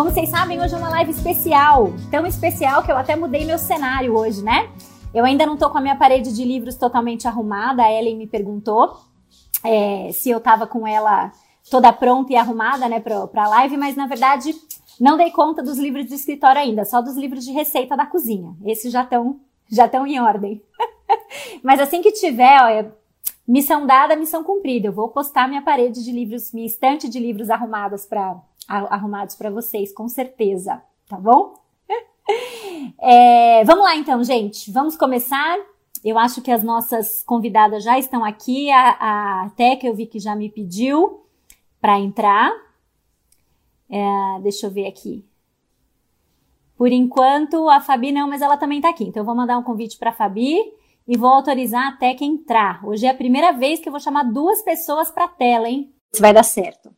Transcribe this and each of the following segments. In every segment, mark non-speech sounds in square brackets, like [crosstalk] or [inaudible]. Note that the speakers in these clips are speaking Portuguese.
Como vocês sabem, hoje é uma live especial. Tão especial que eu até mudei meu cenário hoje, né? Eu ainda não tô com a minha parede de livros totalmente arrumada. A Ellen me perguntou é, se eu tava com ela toda pronta e arrumada, né, pra, pra live, mas na verdade não dei conta dos livros de escritório ainda, só dos livros de receita da cozinha. Esses já estão já estão em ordem. [laughs] mas assim que tiver, olha, missão dada, missão cumprida. Eu vou postar minha parede de livros, minha estante de livros arrumadas para arrumados para vocês, com certeza, tá bom? [laughs] É, vamos lá então, gente. Vamos começar. Eu acho que as nossas convidadas já estão aqui. A, a Teca eu vi que já me pediu para entrar. É, deixa eu ver aqui. Por enquanto, a Fabi não, mas ela também está aqui. Então, eu vou mandar um convite para a Fabi e vou autorizar a Teca entrar. Hoje é a primeira vez que eu vou chamar duas pessoas para a tela, hein? Se vai dar certo.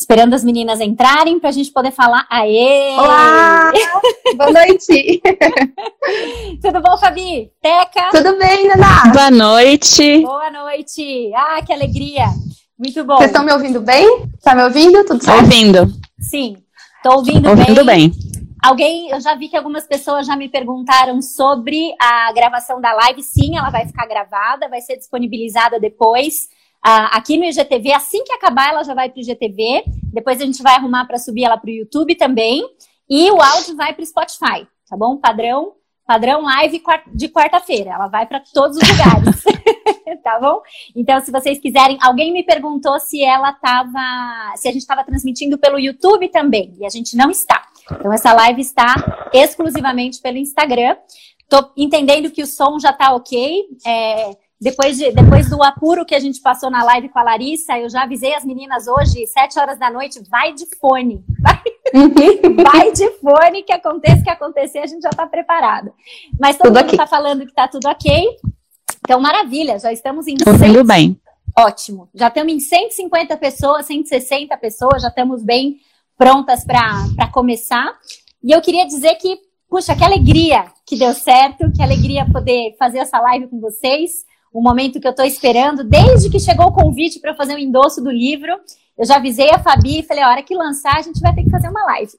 Esperando as meninas entrarem para a gente poder falar. Aê! Olá! [laughs] Boa noite! Tudo bom, Fabi? Teca? Tudo bem, Naná? Boa noite! Boa noite! Ah, que alegria! Muito bom! Vocês estão me ouvindo bem? Tá me ouvindo? Tudo certo? Ouvindo. Sim, estou ouvindo, ouvindo bem. bem. Alguém, eu já vi que algumas pessoas já me perguntaram sobre a gravação da live. Sim, ela vai ficar gravada, vai ser disponibilizada depois aqui no IGTV. Assim que acabar, ela já vai para o IGTV. Depois a gente vai arrumar para subir ela para o YouTube também. E o áudio vai para o Spotify, tá bom? Padrão, padrão live de quarta-feira. Ela vai para todos os lugares. [laughs] tá bom? Então, se vocês quiserem, alguém me perguntou se ela estava, se a gente estava transmitindo pelo YouTube também, e a gente não está. Então, essa live está exclusivamente pelo Instagram. Tô entendendo que o som já tá ok. É, depois, de, depois do apuro que a gente passou na live com a Larissa, eu já avisei as meninas hoje, sete horas da noite, vai de fone. Vai, vai de fone, que aconteça o que acontecer, a gente já está preparada. Mas todo tudo mundo está falando que está tudo ok. Então, maravilha, já estamos em. Tudo 100... bem. Ótimo. Já estamos em 150 pessoas, 160 pessoas, já estamos bem prontas para começar. E eu queria dizer que, puxa, que alegria que deu certo, que alegria poder fazer essa live com vocês um momento que eu estou esperando desde que chegou o convite para fazer o endosso do livro. Eu já avisei a Fabi e falei, a hora que lançar, a gente vai ter que fazer uma live.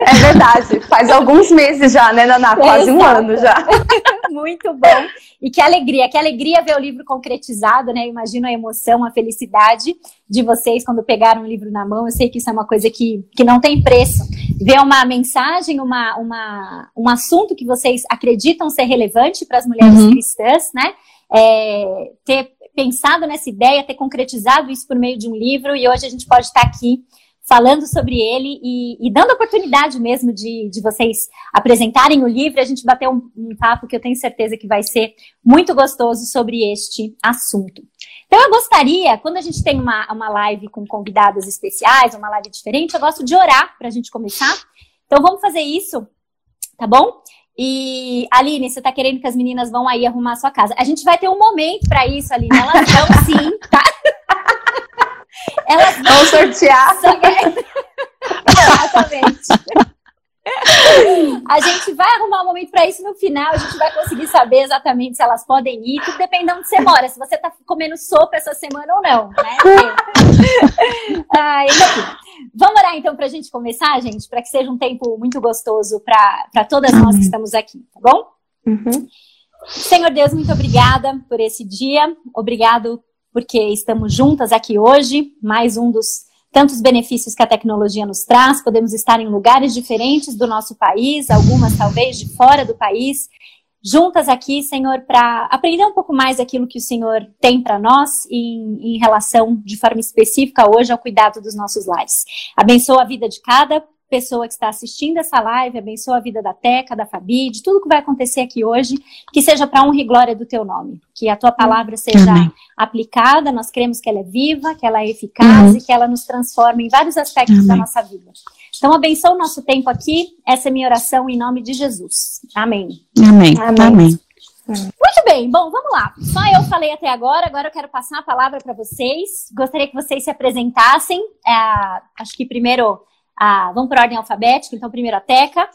É verdade, faz alguns meses já, né, Naná? Quase Exato. um ano já. [laughs] Muito bom. E que alegria, que alegria ver o livro concretizado, né? Eu imagino a emoção, a felicidade de vocês quando pegaram o livro na mão. Eu sei que isso é uma coisa que, que não tem preço. Ver uma mensagem, uma, uma, um assunto que vocês acreditam ser relevante para as mulheres uhum. cristãs, né? É, ter pensado nessa ideia, ter concretizado isso por meio de um livro, e hoje a gente pode estar aqui falando sobre ele e, e dando oportunidade mesmo de, de, vocês apresentarem o livro, a gente bater um, um papo que eu tenho certeza que vai ser muito gostoso sobre este assunto. Então, eu gostaria, quando a gente tem uma, uma live com convidadas especiais, uma live diferente, eu gosto de orar para a gente começar. Então, vamos fazer isso, tá bom? E, Aline, você tá querendo que as meninas vão aí arrumar a sua casa. A gente vai ter um momento para isso, Aline. Elas vão [laughs] sim, tá? Elas vão, sortear. Exatamente. A gente vai arrumar um momento para isso no final, a gente vai conseguir saber exatamente se elas podem ir, tudo depende de onde você mora, se você tá comendo sopa essa semana ou não, né? Ai, [laughs] enfim. Vamos orar então para a gente começar, gente, para que seja um tempo muito gostoso para todas nós que estamos aqui, tá bom? Uhum. Senhor Deus, muito obrigada por esse dia, obrigado porque estamos juntas aqui hoje, mais um dos tantos benefícios que a tecnologia nos traz. Podemos estar em lugares diferentes do nosso país, algumas talvez de fora do país, juntas aqui, Senhor, para aprender um pouco mais aquilo que o Senhor tem para nós em, em, relação, de forma específica, hoje ao cuidado dos nossos lares. Abençoa a vida de cada pessoa que está assistindo essa live, abençoa a vida da Teca, da Fabi, de tudo que vai acontecer aqui hoje, que seja para honra e glória do teu nome. Que a tua palavra seja Amém. aplicada, nós cremos que ela é viva, que ela é eficaz e que ela nos transforma em vários aspectos Amém. da nossa vida. Então, abençoa o nosso tempo aqui. Essa é minha oração em nome de Jesus. Amém. Amém. Amém. Amém. Muito bem, bom, vamos lá. Só eu falei até agora, agora eu quero passar a palavra para vocês. Gostaria que vocês se apresentassem. É, acho que primeiro a, vamos por ordem alfabética, então primeiro a Teca,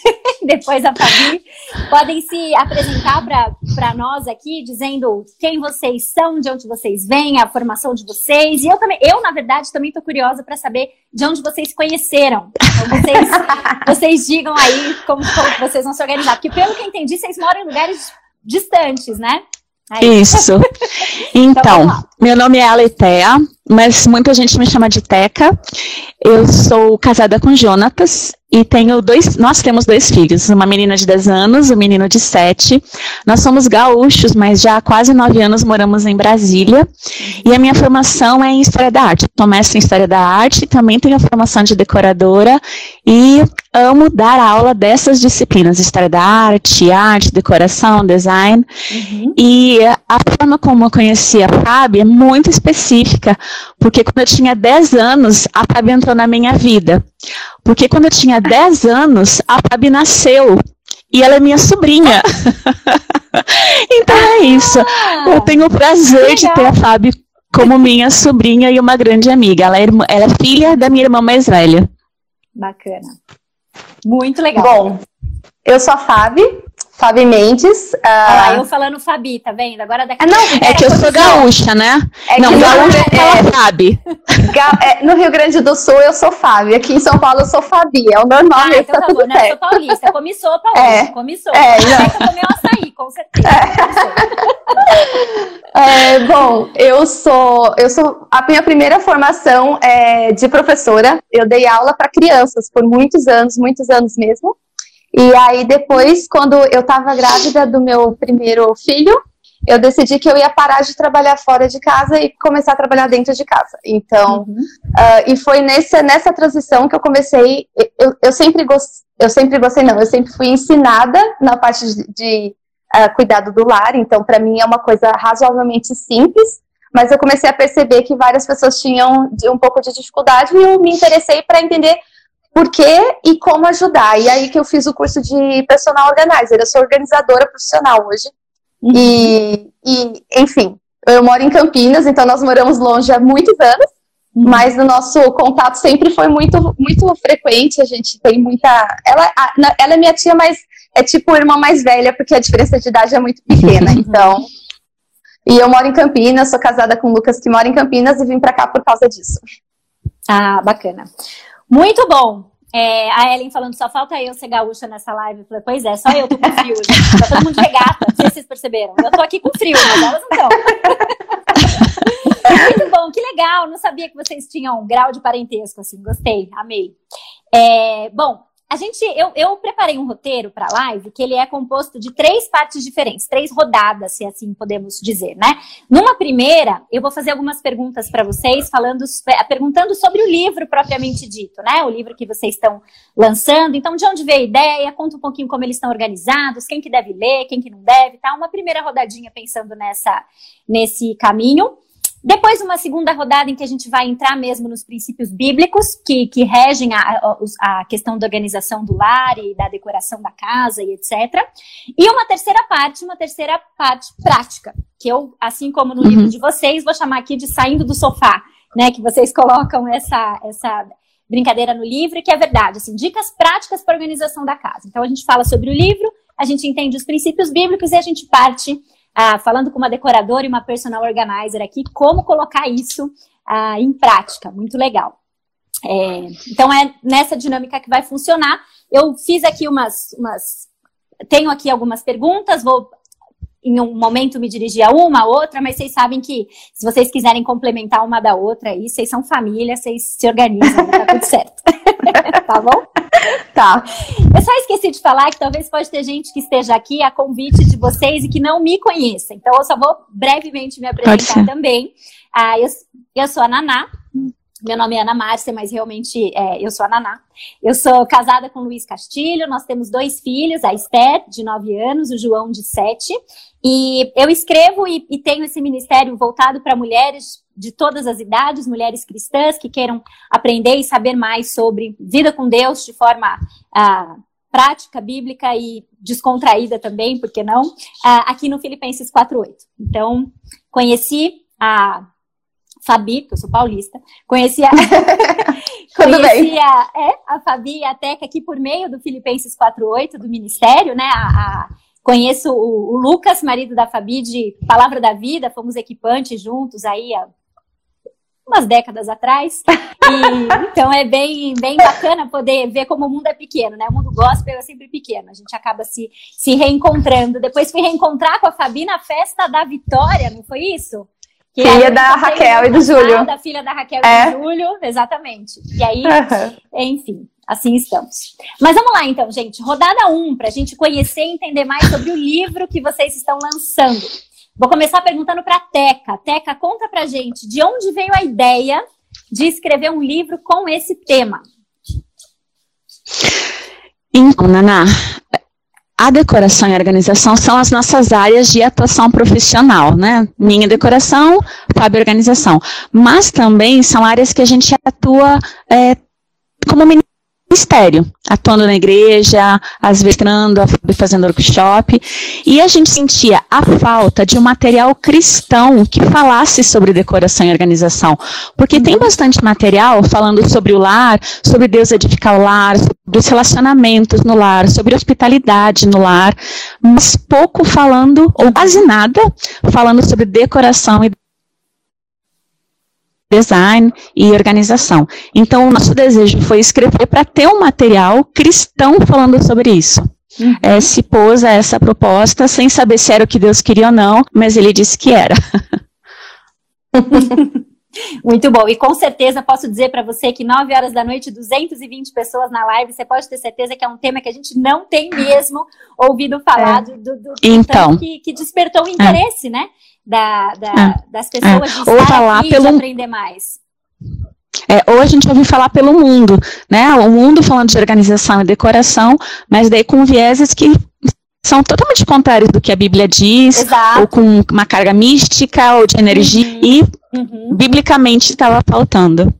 [laughs] depois a Fabi. Podem se apresentar para nós aqui, dizendo quem vocês são, de onde vocês vêm, a formação de vocês. E eu também, eu, na verdade, também estou curiosa para saber de onde vocês conheceram. Então, vocês, [laughs] vocês digam aí como, como vocês vão se organizar. Porque, pelo que eu entendi, vocês moram em lugares distantes, né? Aí. Isso. [laughs] Então, então meu nome é Aletea, mas muita gente me chama de Teca. Eu sou casada com Jonatas e tenho dois, nós temos dois filhos, uma menina de 10 anos, um menino de 7. Nós somos gaúchos, mas já há quase 9 anos moramos em Brasília. E a minha formação é em História da Arte. Sou mestre em História da Arte, também tenho a formação de decoradora e amo dar aula dessas disciplinas, História da Arte, Arte, Decoração, Design. Uhum. E a forma como eu conheci a Fábio é muito específica, porque quando eu tinha 10 anos, a Fábio entrou na minha vida. Porque quando eu tinha 10 anos, a Fabi nasceu. E ela é minha sobrinha. [laughs] então é isso. Eu tenho o prazer de ter a Fabi como minha sobrinha e uma grande amiga. Ela é, irmã, ela é filha da minha irmã mais velha. Bacana. Muito legal. Bom, eu sou a Fabi, Fabi Mendes. Uh... Ah, eu falando Fabi, tá vendo? Agora daqui ah, não, É que eu sou gaúcha, né? É não, gaúcha é, fala [laughs] Fabi. É, no Rio Grande do Sul eu sou Fabi, aqui em São Paulo eu sou Fabi, é o normal ah, então tá, tá bom, né? Eu sou paulista, sopa hoje, é, comi sopa. É, não. que eu tomei um açaí, com certeza. É. é, bom, eu sou, eu sou, a minha primeira formação é de professora, eu dei aula para crianças por muitos anos, muitos anos mesmo. E aí depois, quando eu estava grávida do meu primeiro filho, eu decidi que eu ia parar de trabalhar fora de casa e começar a trabalhar dentro de casa. Então, uhum. uh, e foi nessa, nessa transição que eu comecei. Eu, eu sempre gostei, eu sempre gostei, não, eu sempre fui ensinada na parte de, de uh, cuidado do lar. Então, para mim é uma coisa razoavelmente simples. Mas eu comecei a perceber que várias pessoas tinham um pouco de dificuldade e eu me interessei para entender por quê e como ajudar. E aí que eu fiz o curso de personal organizer. Eu sou organizadora profissional hoje. Uhum. E, e, enfim, eu moro em Campinas, então nós moramos longe há muitos anos. Uhum. Mas o nosso contato sempre foi muito, muito frequente. A gente tem muita. Ela, a, ela é minha tia, mas é tipo irmã mais velha, porque a diferença de idade é muito pequena. [laughs] Então. E eu moro em Campinas, sou casada com o Lucas que mora em Campinas e vim para cá por causa disso. Ah, bacana. Muito bom. É, a Ellen falando, só falta eu ser gaúcha nessa live. Eu falei, pois é, só eu tô com frio, gente. Tá todo mundo regata, não sei se vocês perceberam. Eu tô aqui com frio, mas elas não estão. [laughs] Muito bom, que legal. Não sabia que vocês tinham um grau de parentesco, assim. Gostei, amei. É, bom, a gente, eu, eu preparei um roteiro para a live que ele é composto de três partes diferentes, três rodadas, se assim podemos dizer, né? Numa primeira, eu vou fazer algumas perguntas para vocês, falando, é, perguntando sobre o livro propriamente dito, né? O livro que vocês estão lançando. Então, de onde veio a ideia? Conta um pouquinho como eles estão organizados, quem que deve ler, quem que não deve, tá? Uma primeira rodadinha pensando nessa, nesse caminho. Depois, uma segunda rodada em que a gente vai entrar mesmo nos princípios bíblicos que, que regem a, a, questão da organização do lar e da decoração da casa e etc. E uma terceira parte, uma terceira parte prática, que eu, assim como no uhum. livro de vocês, vou chamar aqui de saindo do sofá, né? Que vocês [laughs] colocam essa, essa brincadeira no livro, que é verdade, assim, dicas práticas para organização da casa. Então a gente fala sobre o livro, a gente entende os princípios bíblicos e a gente parte ah, falando com uma decoradora e uma personal organizer aqui, como colocar isso ah, em prática. Muito legal. É, então é nessa dinâmica que vai funcionar. Eu fiz aqui umas, umas tenho aqui algumas perguntas, vou em um momento me dirigir a uma, a outra, mas vocês sabem que se vocês quiserem complementar uma da outra aí, vocês são família, vocês se organizam, tá tudo certo. [laughs] [laughs] tá bom? Tá. Eu só esqueci de falar que talvez pode ter gente que esteja aqui a convite de vocês e que não me conheça. Então eu só vou brevemente me apresentar também. Ah, eu, eu sou a Naná, meu nome é Ana Márcia, mas realmente é, eu sou a Naná. Eu sou casada com o Luiz Castilho, nós temos dois filhos, a Esther, de 9 anos, o João, de 7. E eu escrevo e, e tenho esse ministério voltado para mulheres de todas as idades, mulheres cristãs que queiram aprender e saber mais sobre vida com Deus de forma uh, prática, bíblica e descontraída também, por que não? Uh, aqui no Filipenses 4.8. Então, conheci a Fabi, porque eu sou paulista, conheci a, [laughs] conheci a, é, a Fabi e a Teca aqui por meio do Filipenses 4.8, do Ministério, né? A, a, conheço o, o, Lucas, marido da Fabi, de Palavra da Vida, fomos equipantes juntos aí há umas décadas atrás. [laughs] E, então é bem, bem bacana poder ver como o mundo é pequeno, né? O mundo gospel é sempre pequeno, a gente acaba se, se reencontrando. Depois fui reencontrar com a Fabi na festa da Vitória, não foi isso? Que filha da Raquel e do Júlio. Da filha da Raquel é. e do Júlio, exatamente. E aí, enfim, assim estamos. Mas vamos lá então, gente. Rodada 1, um, para a gente conhecer e entender mais sobre o livro que vocês estão lançando. Vou começar perguntando para Teca. Teca, conta pra gente de onde veio a ideia de escrever um livro com esse tema. Então, Naná, a decoração e a organização são as nossas áreas de atuação profissional, né? Minha decoração, Fábio Organização. Mas também são áreas que a gente atua é, como ministério, atuando na igreja, às vezes entrando, fazendo workshop, e a gente sentia a falta de um material cristão que falasse sobre decoração e organização, porque tem bastante material falando sobre o lar, sobre Deus edificar o lar, sobre os relacionamentos no lar, sobre hospitalidade no lar, mas pouco falando, ou quase nada, falando sobre decoração e design e organização. Então, o nosso desejo foi escrever para ter um material cristão falando sobre isso. Uhum. É, se pôs a essa proposta sem saber se era o que Deus queria ou não, mas ele disse que era. [laughs] Muito bom. E com certeza posso dizer para você que 9 horas da noite, 220 pessoas na live, você pode ter certeza que é um tema que a gente não tem mesmo ouvido falar é. do, do, do então, que, que, despertou o interesse, é. né? Da, da é. das pessoas de Ou falar aqui, pelo... de aprender mais. É, ou a gente ouve falar pelo mundo, né? O mundo falando de organização e decoração, mas daí com vieses que são totalmente contrários do que a Bíblia diz, Exato. ou com uma carga mística ou de energia, uhum. e uhum. biblicamente estava faltando.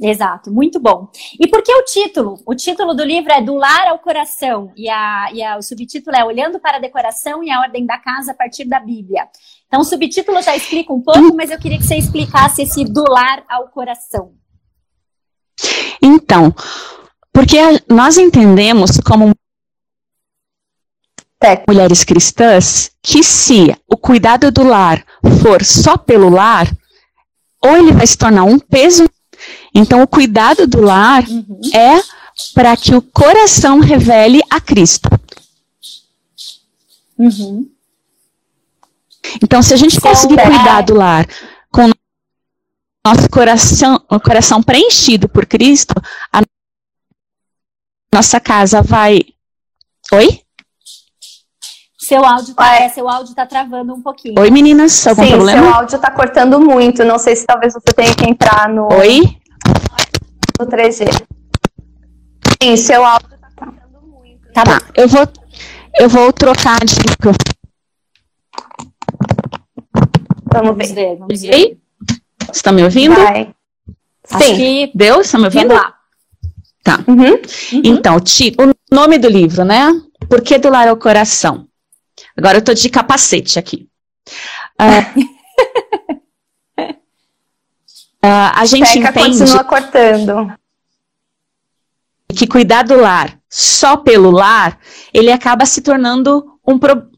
Exato, muito bom. E por que o título? O título do livro é Do Lar ao Coração, e, a, e a, o subtítulo é Olhando para a Decoração e a Ordem da Casa a partir da Bíblia. Então, o subtítulo já explica um pouco, mas eu queria que você explicasse esse do lar ao coração. Então, porque nós entendemos como mulheres cristãs que se o cuidado do lar for só pelo lar, ou ele vai se tornar um peso então, o cuidado do lar uhum. é para que o coração revele a Cristo. Uhum. Então, se a gente conseguir cuidar do lar com nosso coração, o coração preenchido por Cristo, a nossa casa vai. Oi? Seu áudio tá, é, seu áudio tá travando um pouquinho. Oi, meninas, algum Sim, problema? seu áudio tá cortando muito. Não sei se talvez você tenha que entrar no. Oi? no 3G. Sim, seu áudio está cortando muito. Tá, tá. Eu vou, eu vou trocar de microfone. Vamos ver. Vamos ver. Você está me ouvindo? Vai. Sim. Que... Deu? Está me ouvindo? Lá. Tá. Uhum. Uhum. Então, o nome do livro, né? Por que do lar ao coração? Agora eu tô de capacete aqui. Uh, Uh, [laughs] a gente Teca entende continua cortando. que cuidar do lar só pelo lar, ele acaba se tornando um pro...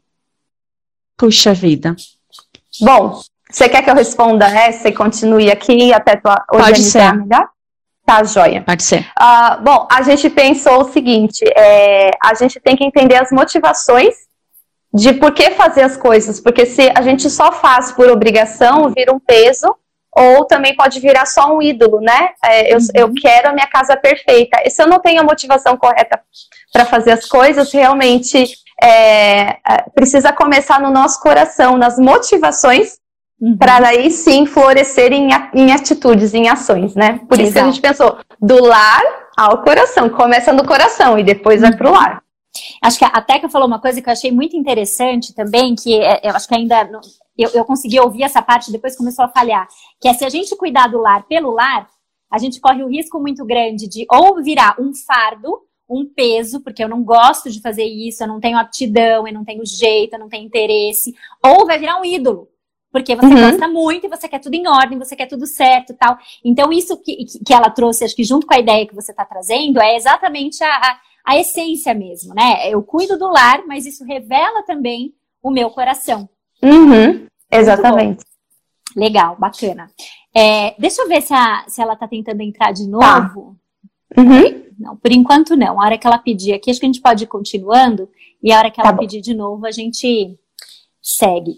Puxa vida. Bom, você quer que eu responda essa e continue aqui até tua Pode ser. melhor? Tá, joia. Pode ser. Uh, bom, a gente pensou o seguinte: é, a gente tem que entender as motivações de por que fazer as coisas, porque se a gente só faz por obrigação, vira um peso ou também pode virar só um ídolo, né? É, eu, uhum. eu quero a minha casa perfeita. E se eu não tenho a motivação correta para fazer as coisas, realmente é, é, precisa começar no nosso coração, nas motivações, uhum. para aí sim florescer em, em, atitudes, em ações, né? Por Exato. isso que a gente pensou do lar ao coração, começa no coração e depois uhum. vai para o lar. Acho que a Teca falou uma coisa que eu achei muito interessante também, que é, eu acho que ainda não, eu, eu consegui ouvir essa parte depois começou a falhar, que é se a gente cuidar do lar pelo lar, a gente corre o risco muito grande de ou virar um fardo, um peso, porque eu não gosto de fazer isso, eu não tenho aptidão, eu não tenho jeito, eu não tenho interesse, ou vai virar um ídolo, porque você uhum. gosta muito e você quer tudo em ordem, você quer tudo certo tal. Então, isso que, que ela trouxe, acho que junto com a ideia que você está trazendo, é exatamente a, a, a, essência mesmo, né? Eu cuido do lar, mas isso revela também o meu coração. Uhum. Exatamente. Legal, bacana. É, deixa eu ver se, a, se ela está tentando entrar de tá. novo. Tá. Uhum. Não, por enquanto não. A hora que ela pedir aqui, acho que a gente pode ir continuando. E a hora que ela tá pedir de novo, a gente segue.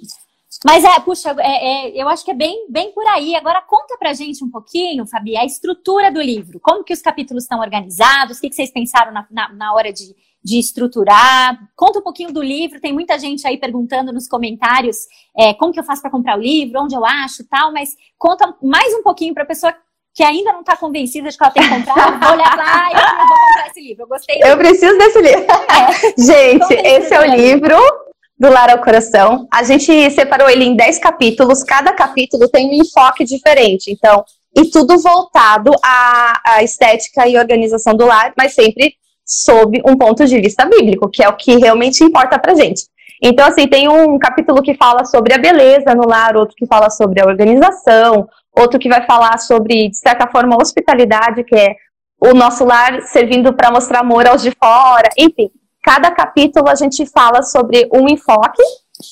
Mas é, puxa, é, é, eu acho que é bem, bem por aí. Agora conta pra gente um pouquinho, Fabi, a estrutura do livro. Como que os capítulos estão organizados? O que, que vocês pensaram na, na, na hora de, de estruturar? Conta um pouquinho do livro. Tem muita gente aí perguntando nos comentários é, como que eu faço para comprar o livro, onde eu acho tal, mas conta mais um pouquinho para a pessoa que ainda não está convencida de que ela tem que comprar, vou olhar lá e eu vou comprar esse livro. Eu gostei. Eu preciso desse livro. É. [laughs] Gente, esse é o livro do Lar ao Coração. A gente separou ele em 10 capítulos, cada capítulo tem um enfoque diferente. Então, e tudo voltado à, à estética e organização do lar, mas sempre sob um ponto de vista bíblico, que é o que realmente importa pra gente. Então, assim, tem um capítulo que fala sobre a beleza no lar, outro que fala sobre a organização, outro que vai falar sobre, de certa forma, a hospitalidade, que é o nosso lar servindo para mostrar amor aos de fora, enfim cada capítulo a gente fala sobre um enfoque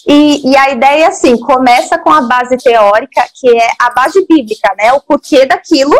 e, e, a ideia, assim, começa com a base teórica, que é a base bíblica, né? O porquê daquilo.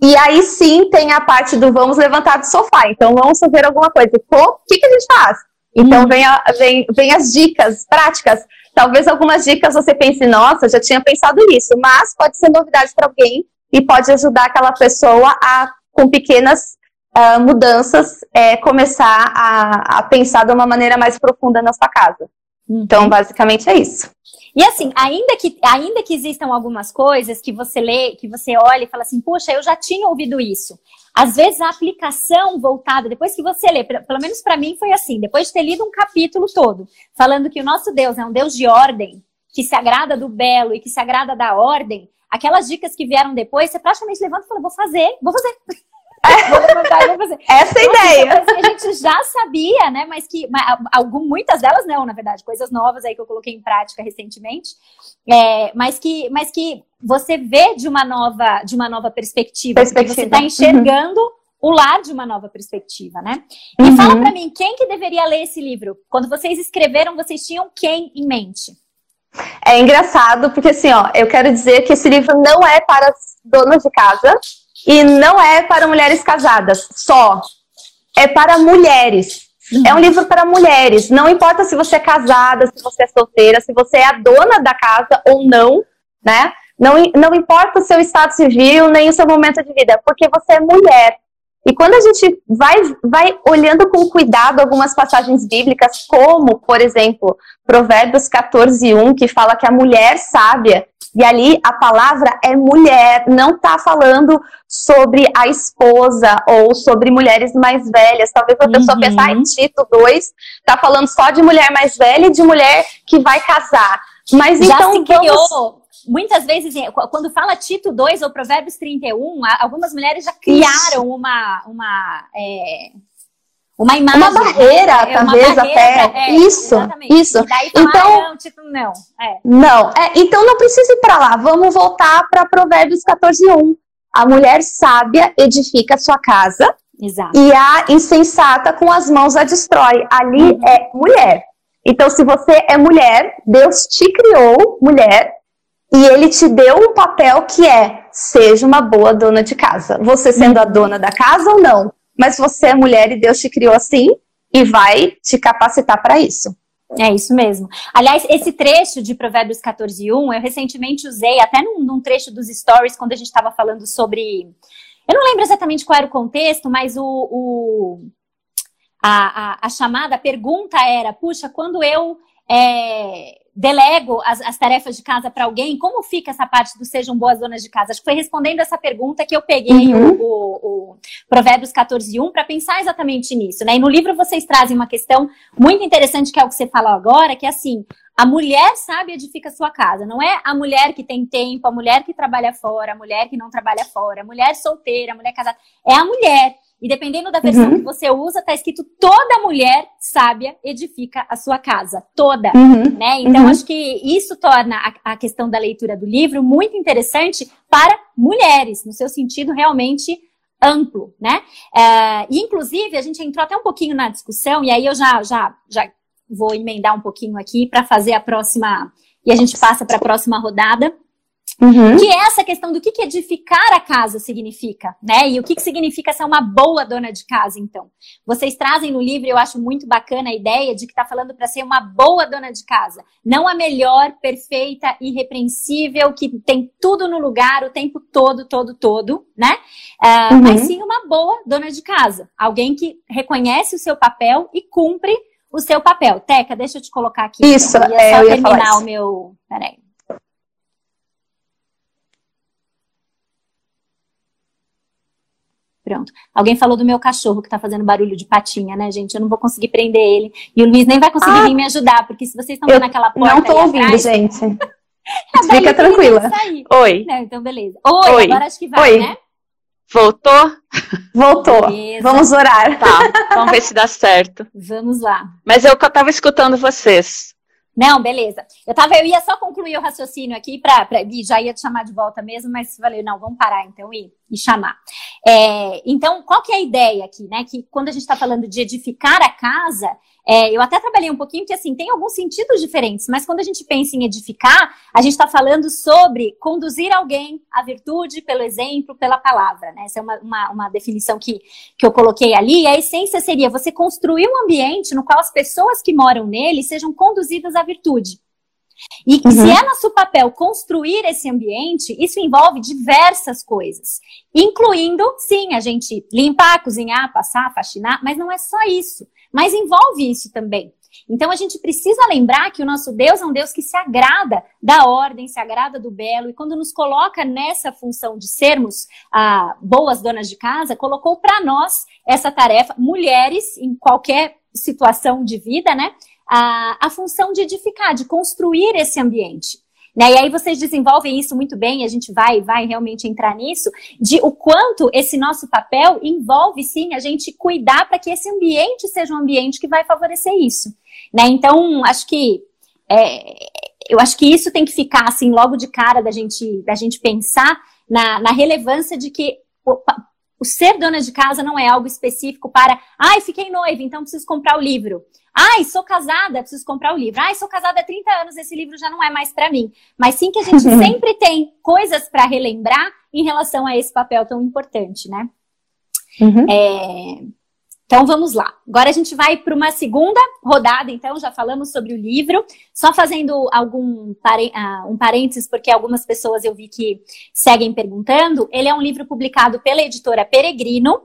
E aí sim tem a parte do vamos levantar do sofá. Então vamos fazer alguma coisa. o que, que a gente faz? Então hum. vem, a, vem, vem as dicas práticas. Talvez algumas dicas você pense, nossa, já tinha pensado nisso, mas pode ser novidade para alguém e pode ajudar aquela pessoa a, com pequenas uh, mudanças, é, começar a, a, pensar de uma maneira mais profunda na sua casa. Uhum. Então, basicamente é isso. E assim, ainda que, ainda que existam algumas coisas que você lê, que você olha e fala assim, puxa, eu já tinha ouvido isso. Às vezes a aplicação voltada, depois que você lê, pelo menos para mim foi assim, depois de ter lido um capítulo todo, falando que o nosso Deus é um Deus de ordem, que se agrada do belo e que se agrada da ordem, aquelas dicas que vieram depois, você praticamente levanta e fala, vou fazer, vou fazer. Vou levantar e vou fazer. Essa é a ideia. Que a gente já sabia, né? Mas que algum, muitas delas não, na verdade, coisas novas aí que eu coloquei em prática recentemente. É, mas que, mas que você vê de uma nova, de uma nova perspectiva, perspectiva. você está enxergando uhum. o lar de uma nova perspectiva, né? E uhum. fala para mim, quem que deveria ler esse livro? Quando vocês escreveram, vocês tinham quem em mente? É engraçado, porque assim, ó, eu quero dizer que esse livro não é para donas de casa, e não é para mulheres casadas só. É para mulheres. Uhum. É um livro para mulheres. Não importa se você é casada, se você é solteira, se você é a dona da casa ou não, né? Não, não importa o seu estado civil, nem o seu momento de vida, porque você é mulher. E quando a gente vai, vai olhando com cuidado algumas passagens bíblicas, como, por exemplo, Provérbios 14, 1, que fala que a mulher sábia, e ali a palavra é mulher, não está falando sobre a esposa ou sobre mulheres mais velhas. Talvez a pessoa uhum. pense, ah, Tito 2 está falando só de mulher mais velha e de mulher que vai casar. Mas Já então se criou, vamos muitas vezes, quando fala Tito 2 ou Provérbios 31, algumas mulheres já criaram uma, uma, é, uma imagem. Uma barreira, né? talvez uma barreira, até. É, isso, exatamente. isso. daí fala, então, ah, não, Tito não. É. Não, é, então não precisa ir para lá. Vamos voltar para Provérbios 14, 1. A mulher sábia edifica a sua casa. Exato. E a insensata com as mãos a destrói. Ali uhum. é mulher. Então, se você é mulher, Deus te criou mulher e ele te deu um papel que é seja uma boa dona de casa. Você sendo a dona da casa ou não, mas você é mulher e Deus te criou assim e vai te capacitar para isso. É isso mesmo. Aliás, esse trecho de Provérbios 14, 1, eu recentemente usei até num, num trecho dos stories, quando a gente estava falando sobre. Eu não lembro exatamente qual era o contexto, mas o, o a, a, a chamada a pergunta era: puxa, quando eu é, delego as, as tarefas de casa para alguém, como fica essa parte do sejam boas donas de casa? Acho que foi respondendo essa pergunta que eu peguei uhum. o, o, o, Provérbios 14, 1 para pensar exatamente nisso, né? E no livro vocês trazem uma questão muito interessante, que é o que você falou agora, que é assim, a mulher sabe edifica a sua casa. Não é a mulher que tem tempo, a mulher que trabalha fora, a mulher que não trabalha fora, a mulher solteira, a mulher casada. É a mulher. E dependendo da versão uhum. que você usa, tá escrito toda mulher sábia edifica a sua casa. Toda. Uhum. Né? Então, uhum. acho que isso torna a, a, questão da leitura do livro muito interessante para mulheres, no seu sentido realmente amplo, né? É, e, inclusive, a gente entrou até um pouquinho na discussão, e aí eu já, já, já vou emendar um pouquinho aqui para fazer a próxima, e a gente passa para a próxima rodada. Uhum. Que é essa questão do que, que edificar a casa significa, né? E o que, que significa ser uma boa dona de casa, então. Vocês trazem no livro, eu acho muito bacana a ideia de que está falando para ser uma boa dona de casa. Não a melhor, perfeita, irrepreensível, que tem tudo no lugar o tempo todo, todo, todo, né? Uh, uhum. Mas sim uma boa dona de casa. Alguém que reconhece o seu papel e cumpre o seu papel. Teca, deixa eu te colocar aqui. Isso, então. eu ia é, só eu ia terminar o meu. Peraí. Pronto. Alguém falou do meu cachorro que tá fazendo barulho de patinha, né, gente? Eu não vou conseguir prender ele. E o Luiz nem vai conseguir ah, vir me ajudar, porque se vocês estão vendo aquela porta. Não tô ouvindo, atrás, gente. [laughs] Fica tranquila. Oi. Não, então, beleza. Oi, Oi, agora acho que vai, Oi. né? Voltou? Voltou. Beleza. Vamos orar. Tá, vamos ver se dá certo. Vamos lá. Mas eu tava escutando vocês. Não, beleza. Eu tava, eu ia só concluir o raciocínio aqui para já ia te chamar de volta mesmo, mas falei, não, vamos parar então e, e chamar. É, então, qual que é a ideia aqui, né? Que quando a gente está falando de edificar a casa, é, eu até trabalhei um pouquinho, porque assim, tem alguns sentidos diferentes, mas quando a gente pensa em edificar, a gente está falando sobre conduzir alguém à virtude pelo exemplo, pela palavra, né? Essa é uma, uma, uma, definição que, que eu coloquei ali. E a essência seria você construir um ambiente no qual as pessoas que moram nele sejam conduzidas à virtude. E uhum. se é nosso papel construir esse ambiente, isso envolve diversas coisas, incluindo, sim, a gente limpar, cozinhar, passar, faxinar, mas não é só isso. Mas envolve isso também. Então a gente precisa lembrar que o nosso Deus é um Deus que se agrada da ordem, se agrada do belo, e quando nos coloca nessa função de sermos ah, boas donas de casa, colocou para nós essa tarefa, mulheres em qualquer situação de vida, né? A, a função de edificar, de construir esse ambiente. Né? E aí vocês desenvolvem isso muito bem, a gente vai, vai realmente entrar nisso, de o quanto esse nosso papel envolve sim a gente cuidar para que esse ambiente seja um ambiente que vai favorecer isso. Né? Então, acho que é, eu acho que isso tem que ficar assim logo de cara da gente, da gente pensar na, na relevância de que o, o ser dona de casa não é algo específico para, ai, fiquei noiva, então preciso comprar o livro. Ai, sou casada, preciso comprar o livro. Ai, sou casada há 30 anos, esse livro já não é mais para mim. Mas sim que a gente [laughs] sempre tem coisas para relembrar em relação a esse papel tão importante, né? Uhum. É... Então vamos lá. Agora a gente vai para uma segunda rodada, então já falamos sobre o livro. Só fazendo algum uh, um parênteses, porque algumas pessoas eu vi que seguem perguntando. Ele é um livro publicado pela editora Peregrino,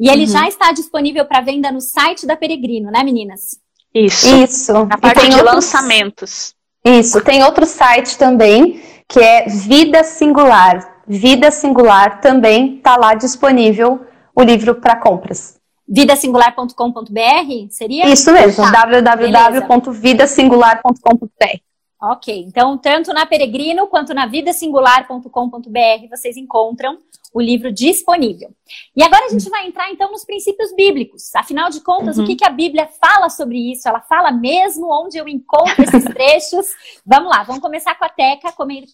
e ele uhum. já está disponível para venda no site da Peregrino, né, meninas? Isso. Isso. Na parte de outros... lançamentos. Isso. Tem outro site também, que é Vida Singular. Vida Singular também está lá disponível o livro para compras. Vidasingular.com.br seria? Isso mesmo, tá. www.vidasingular.com.br. Ok, então tanto na Peregrino quanto na vidasingular.com.br vocês encontram o livro disponível. E agora a gente vai entrar então nos princípios bíblicos. Afinal de contas, uhum. o que, que a Bíblia fala sobre isso? Ela fala mesmo onde eu encontro esses [laughs] trechos. vamos lá, vamos começar com a Teca,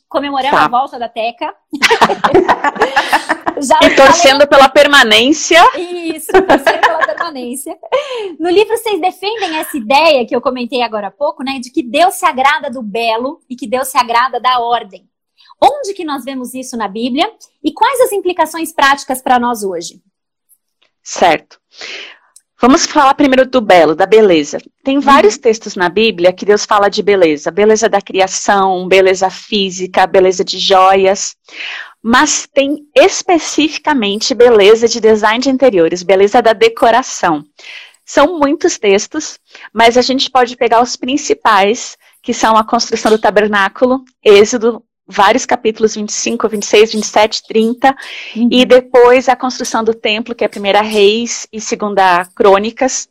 comemorando tá. a volta da Teca. [laughs] Já e torcendo falei... pela permanência. Isso, torcendo pela permanência. No livro vocês defendem essa ideia que eu comentei agora há pouco, né, de que Deus se agrada do belo e que Deus se agrada da ordem. Onde que nós vemos isso na Bíblia e quais as implicações práticas para nós hoje? Certo. Vamos falar primeiro do belo, da beleza. Tem vários uhum. textos na Bíblia que Deus fala de beleza. Beleza da criação, beleza física, beleza de joias. Mas tem especificamente beleza de design de interiores, beleza da decoração. São muitos textos, mas a gente pode pegar os principais, que são a construção do tabernáculo, Êxodo, vários capítulos 25, 26, 27, 30, uhum. e depois a construção do templo, que é a primeira Reis e segunda Crônicas.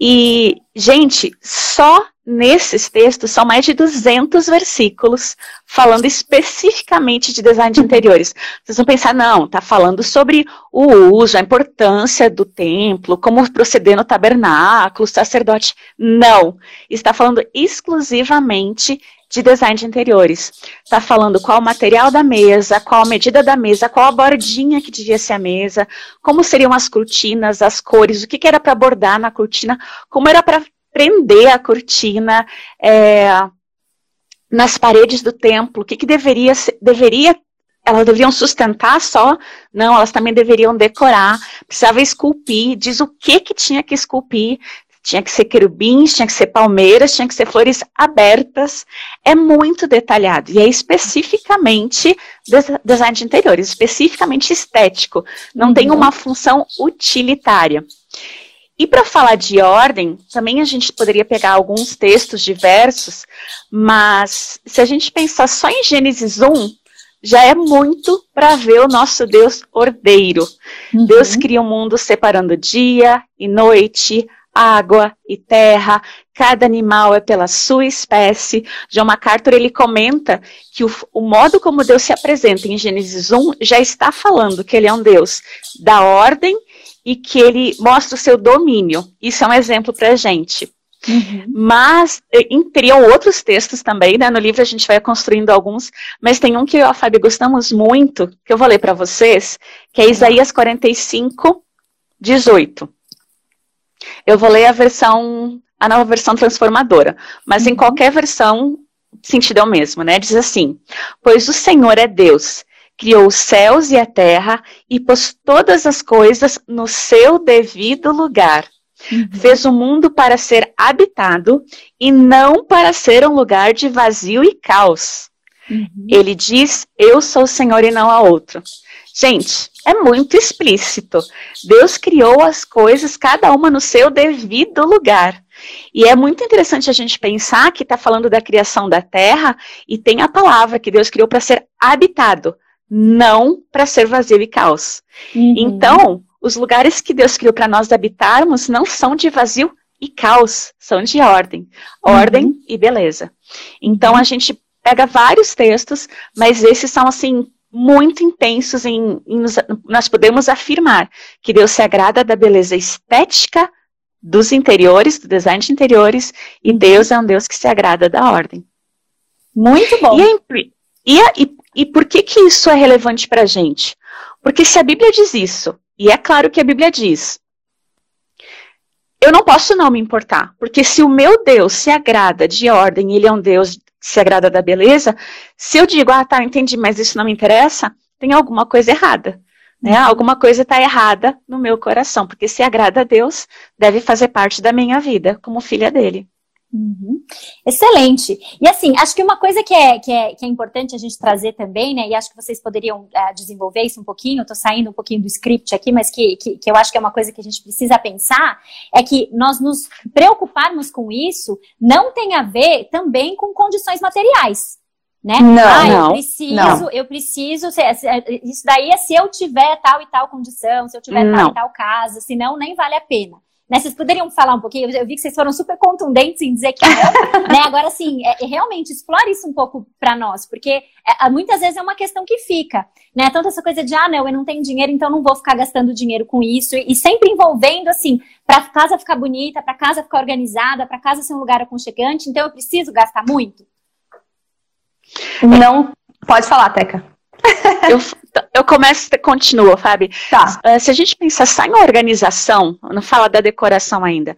E, gente, só nesses textos são mais de 200 versículos falando especificamente de design de [laughs] interiores. Vocês vão pensar, não, está falando sobre o uso, a importância do templo, como proceder no tabernáculo, sacerdote. Não, está falando exclusivamente de design de interiores. Está falando qual o material da mesa, qual a medida da mesa, qual a bordinha que devia ser a mesa, como seriam as cortinas, as cores, o que, que era para bordar na cortina, como era para prender a cortina é, nas paredes do templo, o que, que deveria, deveria elas deveriam sustentar só? Não, elas também deveriam decorar, precisava esculpir, diz o que que tinha que esculpir, tinha que ser querubins, tinha que ser palmeiras, tinha que ser flores abertas. É muito detalhado e é especificamente design de interiores, especificamente estético. Não uhum. tem uma função utilitária. E para falar de ordem, também a gente poderia pegar alguns textos diversos, mas se a gente pensar só em Gênesis 1, já é muito para ver o nosso Deus ordeiro. Uhum. Deus cria o um mundo separando dia e noite, água e terra, cada animal é pela sua espécie. John MacArthur ele comenta que o, o, modo como Deus se apresenta em Gênesis 1 já está falando que ele é um Deus da ordem e que ele mostra o seu domínio. Isso é um exemplo para a gente. Uhum. Mas teriam outros textos também, né? No livro a gente vai construindo alguns, mas tem um que eu e a Fábio gostamos muito, que eu vou ler para vocês, que é Isaías 45, 18. Eu vou ler a versão, a nova versão transformadora, mas uhum. em qualquer versão, sentido é o mesmo, né? Diz assim: Pois o Senhor é Deus, criou os céus e a terra e pôs todas as coisas no seu devido lugar. Uhum. Fez o mundo para ser habitado e não para ser um lugar de vazio e caos. Uhum. Ele diz: Eu sou o Senhor e não há outro. Gente, é muito explícito. Deus criou as coisas, cada uma no seu devido lugar. E é muito interessante a gente pensar que está falando da criação da terra e tem a palavra que Deus criou para ser habitado, não para ser vazio e caos. Uhum. Então, os lugares que Deus criou para nós habitarmos não são de vazio e caos, são de ordem. Ordem uhum. e beleza. Então, a gente pega vários textos, mas esses são, assim, muito intensos em, em nos, nós podemos afirmar que Deus se agrada da beleza estética dos interiores, do design de interiores, e uhum. Deus é um Deus que se agrada da ordem. Muito bom. E, e, e, e por que, que isso é relevante para a gente? Porque se a Bíblia diz isso, e é claro que a Bíblia diz, eu não posso não me importar, porque se o meu Deus se agrada de ordem, ele é um Deus se agrada da beleza, se eu digo, ah, tá, entendi, mas isso não me interessa, tem alguma coisa errada. Né? Uhum. Alguma coisa está errada no meu coração, porque se agrada a Deus, deve fazer parte da minha vida como filha dele. Uhum. Excelente. E assim, acho que uma coisa que é, que, é, que é importante a gente trazer também, né? E acho que vocês poderiam uh, desenvolver isso um pouquinho, eu tô saindo um pouquinho do script aqui, mas que, que, que eu acho que é uma coisa que a gente precisa pensar, é que nós nos preocuparmos com isso não tem a ver também com condições materiais. Né? Não, ah, eu não, preciso, não. eu preciso, isso daí é se eu tiver tal e tal condição, se eu tiver não. tal e tal casa, senão nem vale a pena. Né, vocês poderiam falar um pouquinho? Eu vi que vocês foram super contundentes em dizer que não, [laughs] né? Agora, assim, é, realmente explore isso um pouco para nós, porque é, muitas vezes é uma questão que fica, né? Tanto essa coisa de, ah, não, eu não tenho dinheiro, então não vou ficar gastando dinheiro com isso, e, e sempre envolvendo, assim, para casa ficar bonita, para casa ficar organizada, para casa ser um lugar aconchegante, então eu preciso gastar muito? Não, pode falar, Teca. [laughs] eu, eu começo e continuo, Fábio. Tá. Uh, se a gente pensar só em organização, não fala da decoração ainda,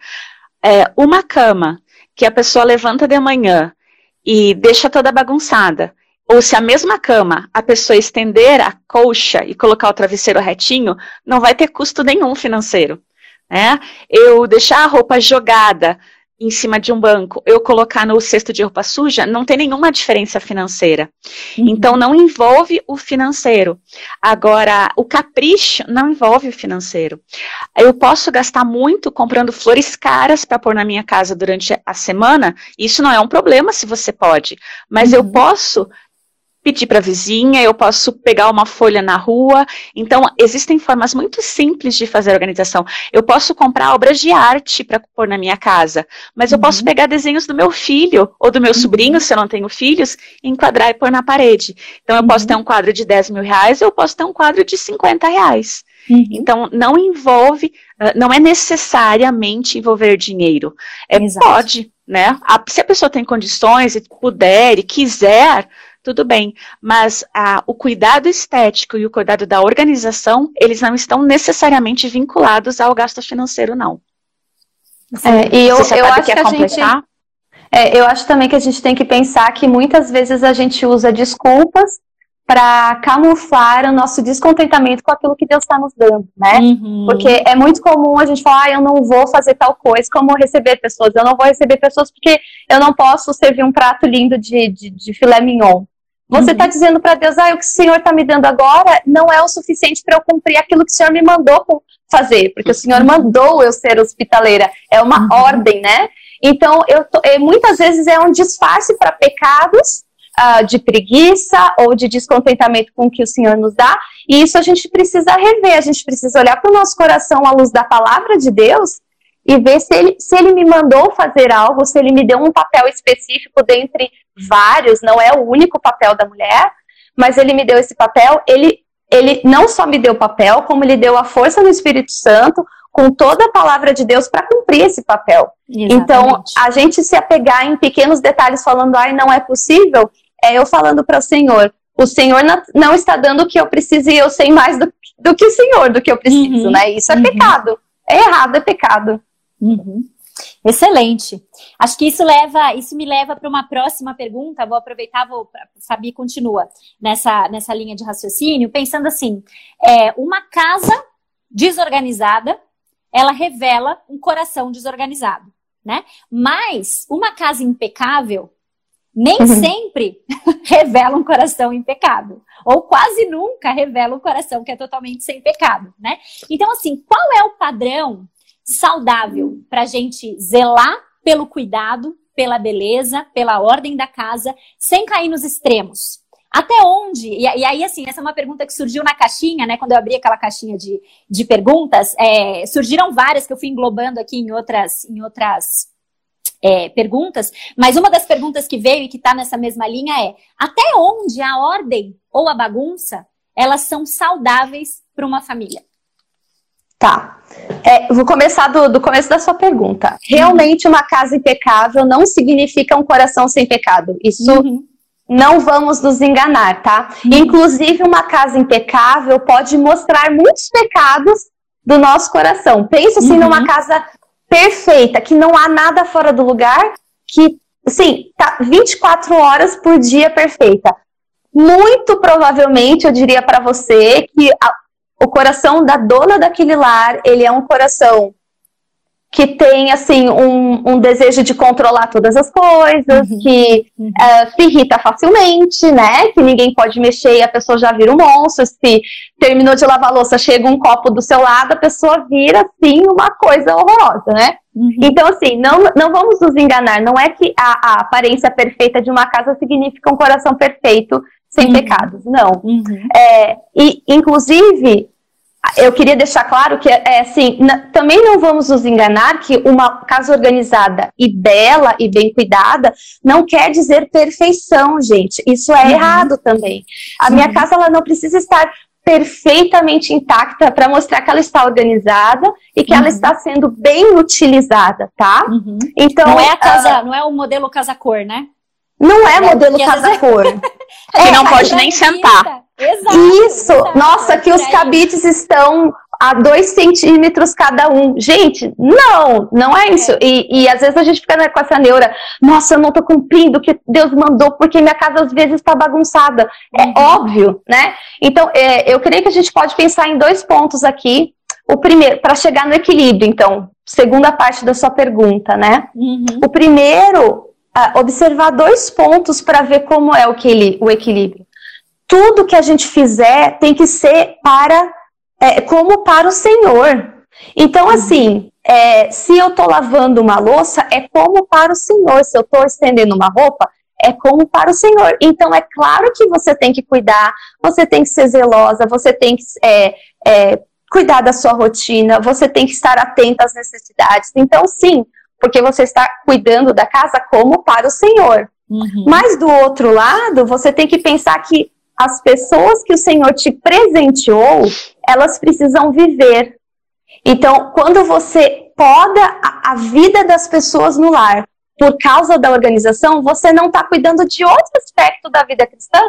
é, uma cama que a pessoa levanta de manhã e deixa toda bagunçada, ou se a mesma cama a pessoa estender a colcha e colocar o travesseiro retinho, não vai ter custo nenhum financeiro. Né? Eu deixar a roupa jogada em cima de um banco, eu colocar no cesto de roupa suja, não tem nenhuma diferença financeira. Uhum. Então, não envolve o financeiro. Agora, o capricho não envolve o financeiro. Eu posso gastar muito comprando flores caras para pôr na minha casa durante a semana, isso não é um problema se você pode. Mas uhum. eu posso pedir para a vizinha, eu posso pegar uma folha na rua. Então, existem formas muito simples de fazer a organização. Eu posso comprar obras de arte para pôr na minha casa, mas eu uhum. posso pegar desenhos do meu filho ou do meu uhum. sobrinho, se eu não tenho filhos, enquadrar e pôr na parede. Então, eu uhum. posso ter um quadro de 10 mil reais, eu posso ter um quadro de 50 reais. Uhum. Então, não envolve, ah, não é necessariamente envolver dinheiro. É, pode, né? se a pessoa tem condições e puder e quiser, tudo bem. Mas ah, o cuidado estético e o cuidado da organização, eles não estão necessariamente vinculados ao gasto financeiro, não. É, e eu, eu acho que a gente. É, eu acho também que a gente tem que pensar que muitas vezes a gente usa desculpas para camuflar o nosso descontentamento com aquilo que Deus está nos dando, né? Uhum. Porque é muito comum a gente falar, ah, eu não vou fazer tal coisa, como receber pessoas. Eu não vou receber pessoas porque eu não posso servir um prato lindo de, de, de filé mignon. Você está uhum. dizendo para Deus, ah, o que o Senhor está me dando agora não é o suficiente para eu cumprir aquilo que o Senhor me mandou fazer, porque o Senhor uhum. mandou eu ser hospitaleira. É uma uhum. ordem, né? Então, eu tô, é, muitas vezes é um disfarce para pecados uh, de preguiça ou de descontentamento com o que o Senhor nos dá, e isso a gente precisa rever, a gente precisa olhar para o nosso coração à luz da palavra de Deus e ver se ele, se ele me mandou fazer algo, se ele me deu um papel específico dentre vários, não é o único papel da mulher, mas ele me deu esse papel, ele, ele não só me deu o papel, como ele deu a força no Espírito Santo, com toda a palavra de Deus para cumprir esse papel. Exatamente. Então, a gente se apegar em pequenos detalhes falando, ai, não é possível, é eu falando para o Senhor, o Senhor não está dando o que eu preciso e eu sei mais do, do que o Senhor, do que eu preciso, uhum. né? Isso é uhum. pecado. É errado, é pecado. Uhum. Excelente. Acho que isso leva, isso me leva para uma próxima pergunta. Vou aproveitar, vou, Fabi continua nessa, nessa linha de raciocínio, pensando assim: é, uma casa desorganizada, ela revela um coração desorganizado, né? Mas uma casa impecável nem uhum. sempre [laughs] revela um coração impecável, ou quase nunca revela um coração que é totalmente sem pecado, né? Então, assim, qual é o padrão saudável para a gente zelar pelo cuidado, pela beleza, pela ordem da casa, sem cair nos extremos. Até onde? E, e, aí, assim, essa é uma pergunta que surgiu na caixinha, né? Quando eu abri aquela caixinha de, de perguntas, é, surgiram várias que eu fui englobando aqui em outras, em outras é, perguntas, mas uma das perguntas que veio e que está nessa mesma linha é: até onde a ordem ou a bagunça elas são saudáveis para uma família? Tá. É, vou começar do, do, começo da sua pergunta. Realmente, uma casa impecável não significa um coração sem pecado. Isso uhum. não vamos nos enganar, tá? Uhum. Inclusive, uma casa impecável pode mostrar muitos pecados do nosso coração. Pensa assim uhum. numa casa perfeita, que não há nada fora do lugar, que, sim, tá 24 horas por dia perfeita. Muito provavelmente, eu diria para você que a, o coração da dona daquele lar, ele é um coração que tem assim um, um desejo de controlar todas as coisas, uhum. que uhum. Uh, se irrita facilmente, né? Que ninguém pode mexer e a pessoa já vira um monstro. Se terminou de lavar louça, chega um copo do seu lado, a pessoa vira assim uma coisa horrorosa, né? Uhum. Então, assim, não, não vamos nos enganar. Não é que a, a, aparência perfeita de uma casa significa um coração perfeito sem uhum. pecados. Não. Uhum. É, e, inclusive, eu queria deixar claro que é assim, também não vamos nos enganar que uma casa organizada e bela e bem cuidada não quer dizer perfeição, gente. Isso é uhum. errado também. A uhum. minha casa ela não precisa estar perfeitamente intacta para mostrar que ela está organizada e que uhum. ela está sendo bem utilizada, tá? Uhum. Então não é a casa, uh, não é o modelo casa cor, né? Não é, [laughs] é modelo casa cor. É, que não pode nem sentar. Exato, Isso! Exato, Nossa, que os cabides estão a dois centímetros cada um. Gente, não, não é isso. É. E, e, às vezes a gente fica né, com essa neura, nossa, eu não tô cumprindo o que Deus mandou, porque minha casa às vezes está bagunçada. É uhum. óbvio, né? Então, é, eu creio que a gente pode pensar em dois pontos aqui. O primeiro, para chegar no equilíbrio, então, segunda parte da sua pergunta, né? Uhum. O primeiro, observar dois pontos para ver como é o, que, o equilíbrio. Tudo que a gente fizer tem que ser para é, como para o Senhor. Então, uhum. assim, é, se eu estou lavando uma louça, é como para o Senhor. Se eu estou estendendo uma roupa, é como para o Senhor. Então, é claro que você tem que cuidar, você tem que ser zelosa, você tem que é, é, cuidar da sua rotina, você tem que estar atenta às necessidades. Então, sim, porque você está cuidando da casa como para o Senhor. Uhum. Mas do outro lado, você tem que pensar que as pessoas que o Senhor te presenteou, elas precisam viver. Então, quando você poda a, a vida das pessoas no lar por causa da organização, você não está cuidando de outro aspecto da vida cristã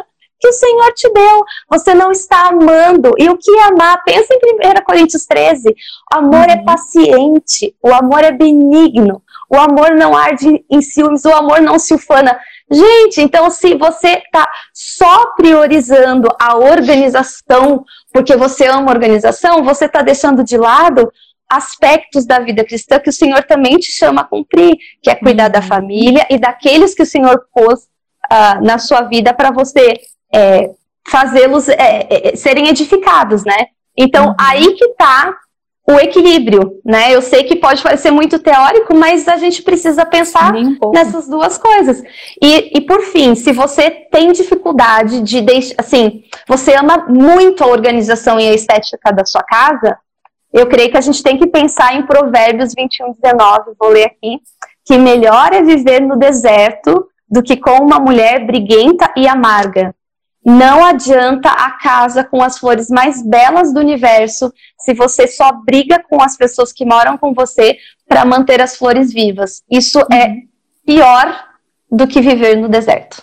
que o Senhor te deu. Você não está amando. E o que é amar? Pensa em 1 Coríntios 13. O amor é uhum. é paciente, o amor é benigno, o amor não arde em ciúmes, o amor não se ufana. Gente, então se você está só priorizando a organização, porque você ama a organização, você está deixando de lado aspectos da vida cristã que o Senhor também te chama a cumprir, que é cuidar uhum. da família e daqueles que o Senhor pôs uh, na sua vida para você é, fazê-los é, é, é, serem edificados, né? Então, uhum. aí que está o equilíbrio, né? Eu sei que pode parecer muito teórico, mas a gente precisa pensar um nessas duas coisas. E, e por fim, se você tem dificuldade de deixar, assim, você ama muito a organização e a estética da sua casa, eu creio que a gente tem que pensar em Provérbios 21, 19, vou ler aqui, que melhor é viver no deserto do que com uma mulher briguenta e amarga. Não adianta a casa com as flores mais belas do universo se você só briga com as pessoas que moram com você para manter as flores vivas. Isso é pior do que viver no deserto.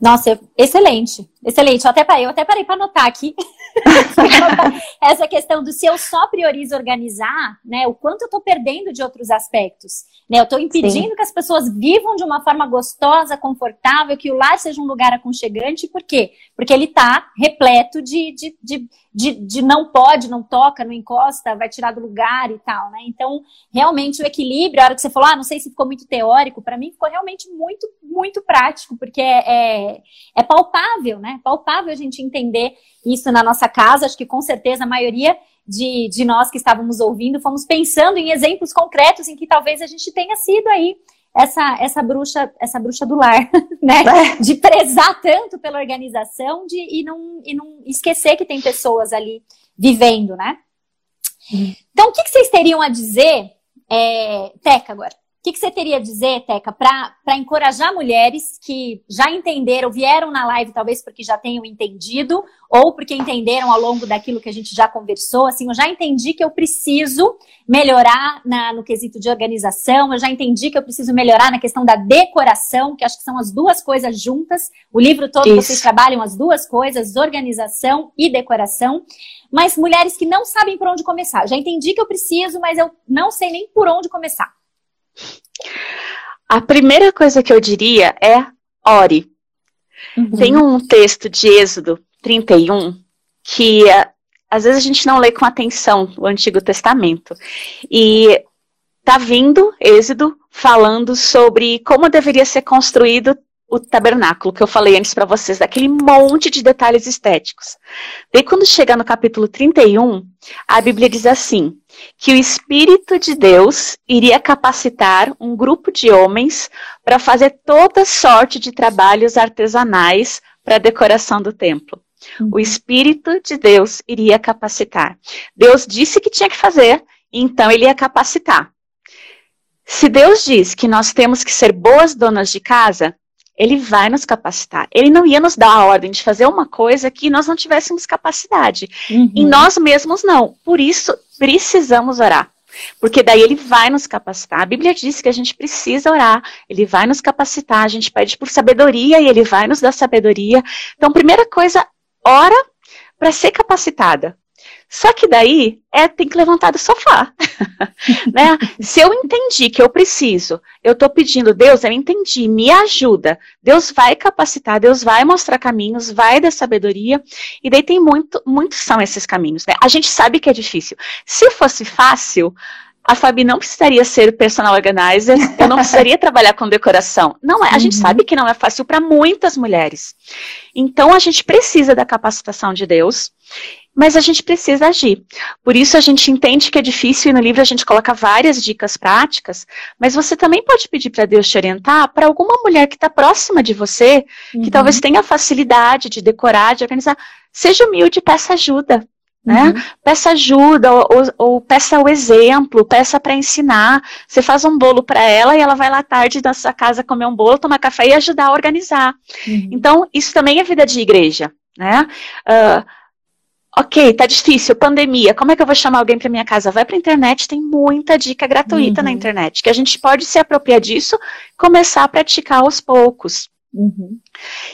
Nossa, excelente, excelente. Eu até parei, eu até parei para anotar aqui [laughs] [laughs] essa questão do se eu só priorizo organizar, né, o quanto eu estou perdendo de outros aspectos. Né? Eu estou impedindo Sim. que as pessoas vivam de uma forma gostosa, confortável, que o lar seja um lugar aconchegante. Por quê? Porque ele está repleto de, de, de, de, de não pode, não toca, não encosta, vai tirar do lugar e tal, né? Então, realmente o equilíbrio, a hora que você falou, ah, não sei se ficou muito teórico, para mim ficou realmente muito, muito prático, porque é, é, é palpável, né? Palpável a gente entender isso na nossa casa. Acho que com certeza a maioria de, de nós que estávamos ouvindo fomos pensando em exemplos concretos em que talvez a gente tenha sido aí essa, essa bruxa essa bruxa do lar, [laughs] né? É. De prezar tanto pela organização de, e, não, e não esquecer que tem pessoas ali vivendo, né? Hum. Então, o que, que vocês teriam a dizer, é, Teca, agora? Que, que você teria a dizer, Teca, para encorajar mulheres que já entenderam, vieram na live, talvez porque já tenham entendido, ou porque entenderam ao longo daquilo que a gente já conversou, assim, eu já entendi que eu preciso melhorar na, no quesito de organização, eu já entendi que eu preciso melhorar na questão da decoração, que acho que são as duas coisas juntas. O livro todo Isso. vocês trabalham as duas coisas, organização e decoração. Mas mulheres que não sabem por onde começar. Já entendi que eu preciso, mas eu não sei nem por onde começar. A primeira coisa que eu diria é ore. Uhum. Tem um texto de Êxodo 31 que eh, às vezes a gente não lê com atenção o Antigo Testamento. E tá vindo Êxodo falando sobre como deveria ser construído o tabernáculo que eu falei antes para vocês, daquele monte de detalhes estéticos. Daí quando chega no capítulo 31, a Bíblia diz assim: que o Espírito de Deus iria capacitar um grupo de homens para fazer toda sorte de trabalhos artesanais para a decoração do templo. Uhum. O Espírito de Deus iria capacitar. Deus disse que tinha que fazer, então ele ia capacitar. Se Deus diz que nós temos que ser boas donas de casa, ele vai nos capacitar. Ele não ia nos dar a ordem de fazer uma coisa que nós não tivéssemos capacidade. Uhum. E nós mesmos não. Por isso, precisamos orar. Porque daí ele vai nos capacitar. A Bíblia diz que a gente precisa orar, ele vai nos capacitar, a gente pede por sabedoria e ele vai nos dar sabedoria. Então, primeira coisa, ora para ser capacitada. Só que daí é tem que levantar do sofá. [laughs] né? Se eu entendi que eu preciso, eu estou pedindo, Deus, eu entendi, me ajuda. Deus vai capacitar, Deus vai mostrar caminhos, vai dar sabedoria. E daí tem muito, muitos são esses caminhos. Né? A gente sabe que é difícil. Se fosse fácil, a Fabi não precisaria ser personal organizer, eu não precisaria trabalhar com decoração. Não é, a uhum. gente sabe que não é fácil para muitas mulheres. Então a gente precisa da capacitação de Deus, mas a gente precisa agir. Por isso a gente entende que é difícil e no livro a gente coloca várias dicas práticas, mas você também pode pedir para Deus te orientar para alguma mulher que está próxima de você, que uhum. talvez tenha facilidade de decorar, de organizar. Seja humilde, peça ajuda. Né? Uhum. Peça ajuda, ou, ou, ou, peça o exemplo, peça para ensinar. Você faz um bolo para ela e ela vai lá tarde da sua casa comer um bolo, tomar café e ajudar a organizar. Uhum. Então, isso também é vida de igreja. Né? Uh, ok, tá difícil, pandemia, como é que eu vou chamar alguém para minha casa? Vai para a internet, tem muita dica gratuita uhum. na internet, que a gente pode se apropriar disso começar a praticar aos poucos. Uhum.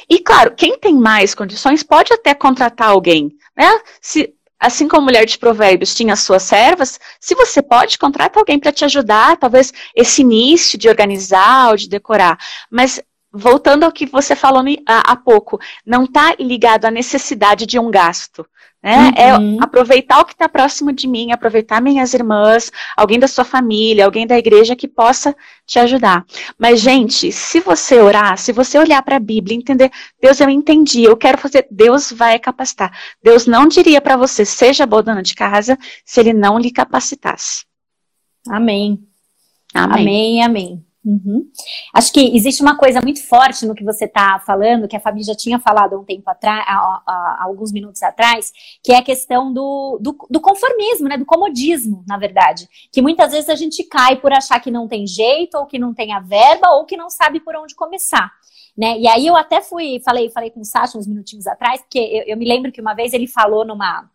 E claro, quem tem mais condições pode até contratar alguém, né? Se assim como a mulher de provérbios tinha suas servas, se você pode, contrata alguém para te ajudar, talvez esse início de organizar ou de decorar. Mas voltando ao que você falou há pouco, não está ligado à necessidade de um gasto. Né? É uhum. É aproveitar o que está próximo de mim, aproveitar minhas irmãs, alguém da sua família, alguém da igreja que possa te ajudar. Mas, gente, se você orar, se você olhar para a Bíblia, entender, Deus, eu entendi, eu quero fazer, Deus vai capacitar. Deus não diria para você, seja boa dona de casa, se ele não lhe capacitasse. Amém. Amém, amém. amém. Uhum. Acho que existe uma coisa muito forte no que você está falando, que a Fabi já tinha falado há um tempo atrás, há, há, alguns minutos atrás, que é a questão do, do, do, conformismo, né? Do comodismo, na verdade. Que muitas vezes a gente cai por achar que não tem jeito, ou que não tem a verba, ou que não sabe por onde começar. Né? E aí eu até fui, falei, falei com o Sasha uns minutinhos atrás, porque eu, eu me lembro que uma vez ele falou numa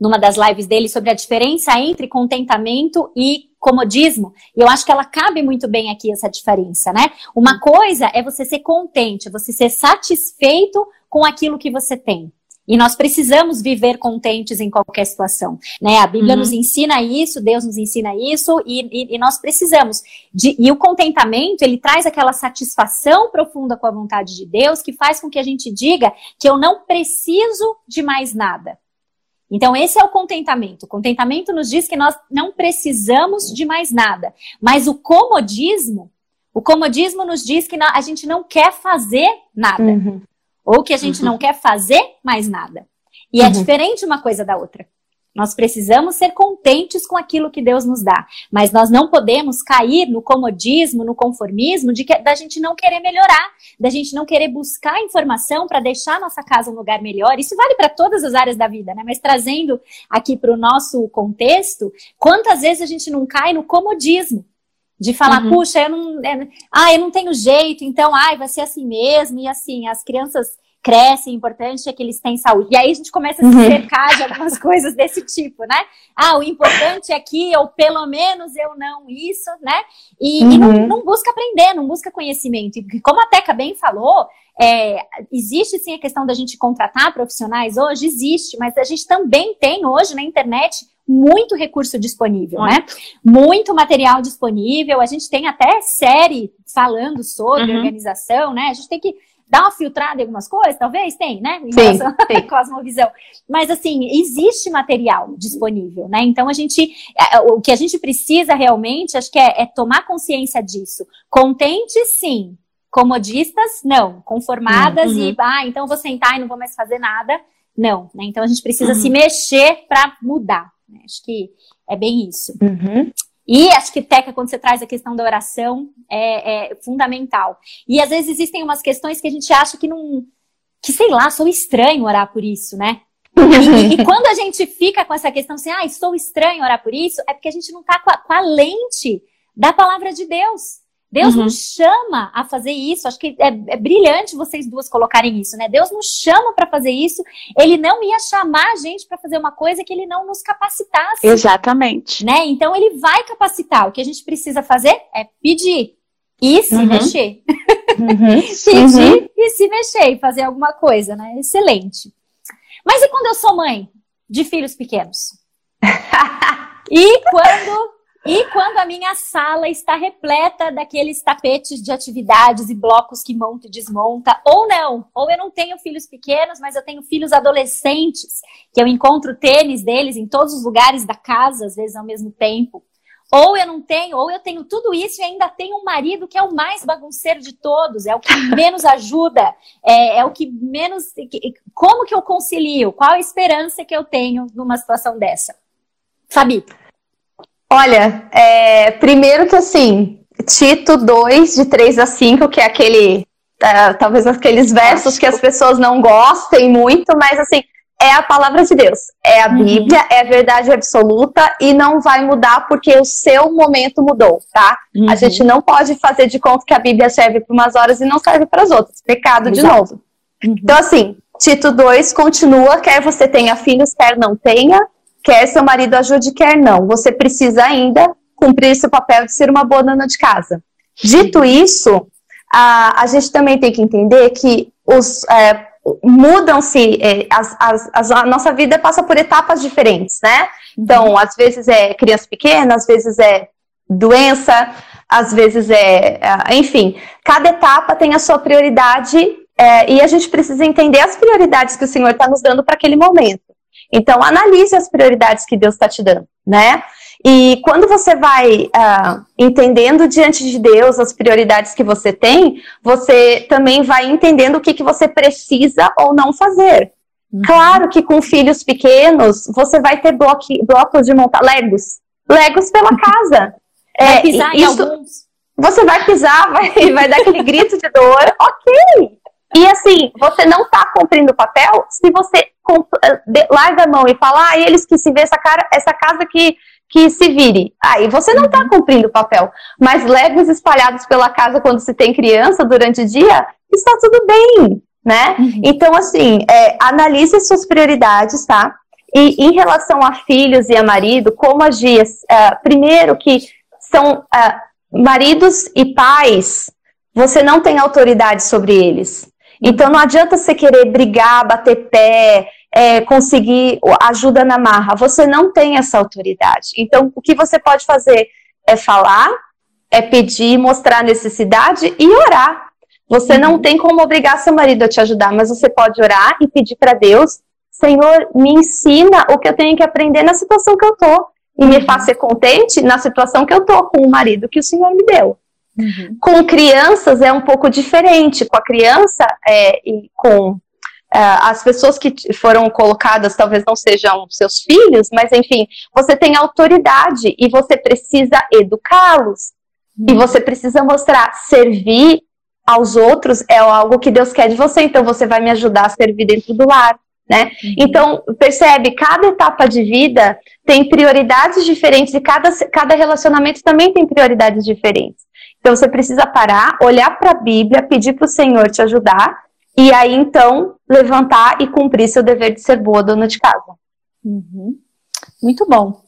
numa das lives dele sobre a diferença entre contentamento e comodismo. E eu acho que ela cabe muito bem aqui essa diferença, né? Uma coisa é você ser contente, você ser satisfeito com aquilo que você tem. E nós precisamos viver contentes em qualquer situação, né? A Bíblia uhum. nos ensina isso, Deus nos ensina isso, e, e, e, nós precisamos. De, e o contentamento, ele traz aquela satisfação profunda com a vontade de Deus, que faz com que a gente diga que eu não preciso de mais nada. Então, esse é o contentamento. O contentamento nos diz que nós não precisamos de mais nada. Mas o comodismo, o comodismo nos diz que a gente não quer fazer nada. Uhum. Ou que a gente uhum. não quer fazer mais nada. E é uhum. é diferente uma coisa da outra. Nós precisamos ser contentes com aquilo que Deus nos dá, mas nós não podemos cair no comodismo, no conformismo de que, da gente não querer melhorar, da gente não querer buscar informação para deixar nossa casa um lugar melhor. Isso vale para todas as áreas da vida, né? Mas trazendo aqui para o nosso contexto, quantas vezes a gente não cai no comodismo? De falar, uhum. puxa, eu não, é, ah, eu não tenho jeito, então, ai, vai ser assim mesmo, e assim, as crianças crescem, o importante é que eles têm saúde. E aí a gente começa a se uhum. cercar de algumas [laughs] coisas desse tipo, né? Ah, o importante é que eu, pelo menos, eu não isso, né? E, uhum. e não, uhum. não, busca aprender, não busca conhecimento. E como a Teca bem falou, é, existe sim a questão da gente contratar profissionais hoje, existe, mas a gente também tem hoje na internet muito recurso disponível, né? Muito material disponível. A gente tem até série falando sobre uhum. organização, né? A gente tem que Dá uma filtrada em algumas coisas, talvez? Tem, né? Em Sim, tem. [laughs] cosmovisão. Mas, assim, existe material disponível, né? Então, a gente, é, o que a gente precisa realmente, acho que é, é tomar consciência disso. Contente, sim. Comodistas, não. Conformadas uhum. e, ah, então vou sentar e não vou mais fazer nada. Não, né? Então, a gente precisa uhum. se mexer para mudar. Né? Acho que é bem isso. Uhum. E acho que, Teca, quando você traz a questão da oração, é, é, fundamental. E às vezes existem umas questões que a gente acha que não. que sei lá, sou estranho orar por isso, né? E, e, [laughs] quando a gente fica com essa questão assim, ah, sou estranho orar por isso, é porque a gente não está com, com, a lente da palavra de Deus. Deus uhum. nos chama a fazer isso. Acho que é, é, brilhante vocês duas colocarem isso, né? Deus nos chama para fazer isso. Ele não ia chamar a gente para fazer uma coisa que ele não nos capacitasse. Exatamente. Né? Então ele vai capacitar. O que a gente precisa fazer é pedir e se uhum. mexer. Uhum. [laughs] pedir uhum. e se mexer e fazer alguma coisa, né? Excelente. Mas e quando eu sou mãe? de filhos pequenos. [laughs] e quando e quando a minha sala está repleta daqueles tapetes de atividades e blocos que monta e desmonta, ou não, ou eu não tenho filhos pequenos, mas eu tenho filhos adolescentes, que eu encontro tênis deles em todos os lugares da casa, às vezes ao mesmo tempo. Ou eu não tenho, ou eu tenho tudo isso e ainda tenho um marido que é o mais bagunceiro de todos, é o que [laughs] menos ajuda, é, é o que menos. Como que eu concilio? Qual a esperança que eu tenho numa situação dessa? Fabi. Olha, é, primeiro que assim, Tito 2, de 3 a 5, que é aquele. É, talvez aqueles versos que as pessoas não gostem muito, mas assim, é a palavra de Deus, é a uhum. Bíblia, uhum. é a verdade absoluta e não vai mudar porque o seu momento mudou, tá? Uhum. A gente não pode fazer de conta que a Bíblia serve para umas horas e não serve para as outras. Pecado Exato. de novo. Uhum. Então, assim, Tito 2 continua, quer você tenha filhos, quer não tenha, quer seu marido ajude, quer não. Você precisa ainda cumprir esse papel de ser uma boa dona de casa. Dito isso, a, a gente também tem que entender que os, é, mudam-se, é, as, as, as, a nossa vida passa por etapas diferentes, né? Então, uhum. às vezes é criança pequena, às vezes é doença, às vezes é, é enfim, cada etapa tem a sua prioridade é, e a gente precisa entender as prioridades que o Senhor está nos dando para aquele momento. Então, analise as prioridades que Deus está te dando, né? E quando você vai uh, entendendo diante de Deus as prioridades que você tem, você também vai entendendo o que, que você precisa ou não fazer. Uhum. Claro que com filhos pequenos, você vai ter bloque, blocos de montar legos. Legos pela casa. Vai é, pisar isso. Você vai pisar, [laughs] vai, vai dar aquele grito de dor, ok. E assim, você não está cumprindo o papel se você larga a mão e fala, ah, eles que se vê essa, cara, essa casa que, que se vire. Aí você não está uhum. cumprindo o papel. Mas legos espalhados pela casa quando se tem criança durante o dia, está tudo bem, né? Uhum. Então, assim, é, analise suas prioridades, tá? E em relação a filhos e a marido, como agir? Uh, primeiro que são uh, maridos e pais, você não tem autoridade sobre eles. Então não adianta você querer brigar, bater pé, é, conseguir ajuda na marra. Você não tem essa autoridade. Então o que você pode fazer é falar, é pedir, mostrar a necessidade e orar. Você não uhum. tem como obrigar seu marido a te ajudar, mas você pode orar e pedir para Deus, Senhor, me ensina o que eu tenho que aprender na situação que eu tô e me uhum. faça ser contente na situação que eu tô com o marido que o Senhor me deu. Uhum. Com crianças é um pouco diferente. Com a criança é, e com uh, as pessoas que foram colocadas talvez não sejam seus filhos, mas enfim, você tem autoridade e você precisa educá-los. Uhum. E você precisa mostrar, servir aos outros é algo que Deus quer de você, então você vai me ajudar a servir dentro do lar. Né? Uhum. Então, percebe, cada etapa de vida tem prioridades diferentes e cada, cada relacionamento também tem prioridades diferentes. Então você precisa parar, olhar para a Bíblia, pedir para o Senhor te ajudar e aí então levantar e cumprir seu dever de ser boa dona de casa. Uhum. Muito bom.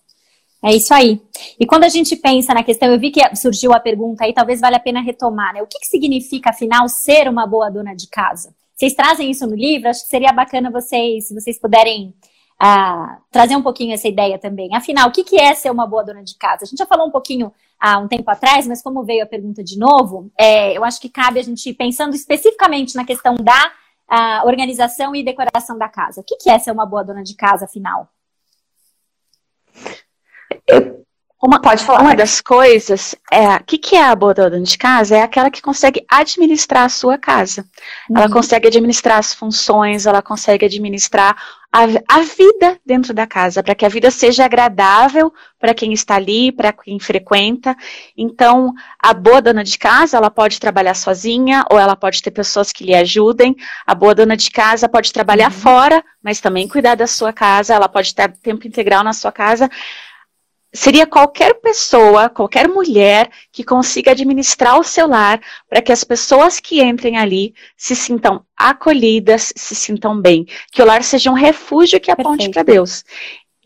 É isso aí. E quando a gente pensa na questão, eu vi que surgiu a pergunta aí, talvez valha a pena retomar, né? O que, que significa, afinal, ser uma boa dona de casa? Vocês trazem isso no livro? Acho que seria bacana vocês, se vocês puderem uh, trazer um pouquinho essa ideia também. Afinal, o que, que é ser uma boa dona de casa? A gente já falou um pouquinho há um tempo atrás, mas como veio a pergunta de novo, é, eu acho que cabe a gente, pensando especificamente na questão da organização e decoração da casa. O que, que é ser uma boa dona de casa, afinal? Eu, uma, Pode falar. Uma das coisas é o que, que é a boa dona de casa? É aquela que consegue administrar a sua casa. Uhum. Ela consegue administrar as funções, ela consegue administrar a, a vida dentro da casa, para que a vida seja agradável para quem está ali, para quem frequenta. Então, a boa dona de casa, ela pode trabalhar sozinha ou ela pode ter pessoas que lhe ajudem. A boa dona de casa pode trabalhar uhum. fora, mas também cuidar da sua casa. Ela pode ter tempo integral na sua casa seria qualquer pessoa, qualquer mulher que consiga administrar o seu lar para que as pessoas que entrem ali se sintam acolhidas, se sintam bem, que o lar seja um refúgio que aponte para Deus.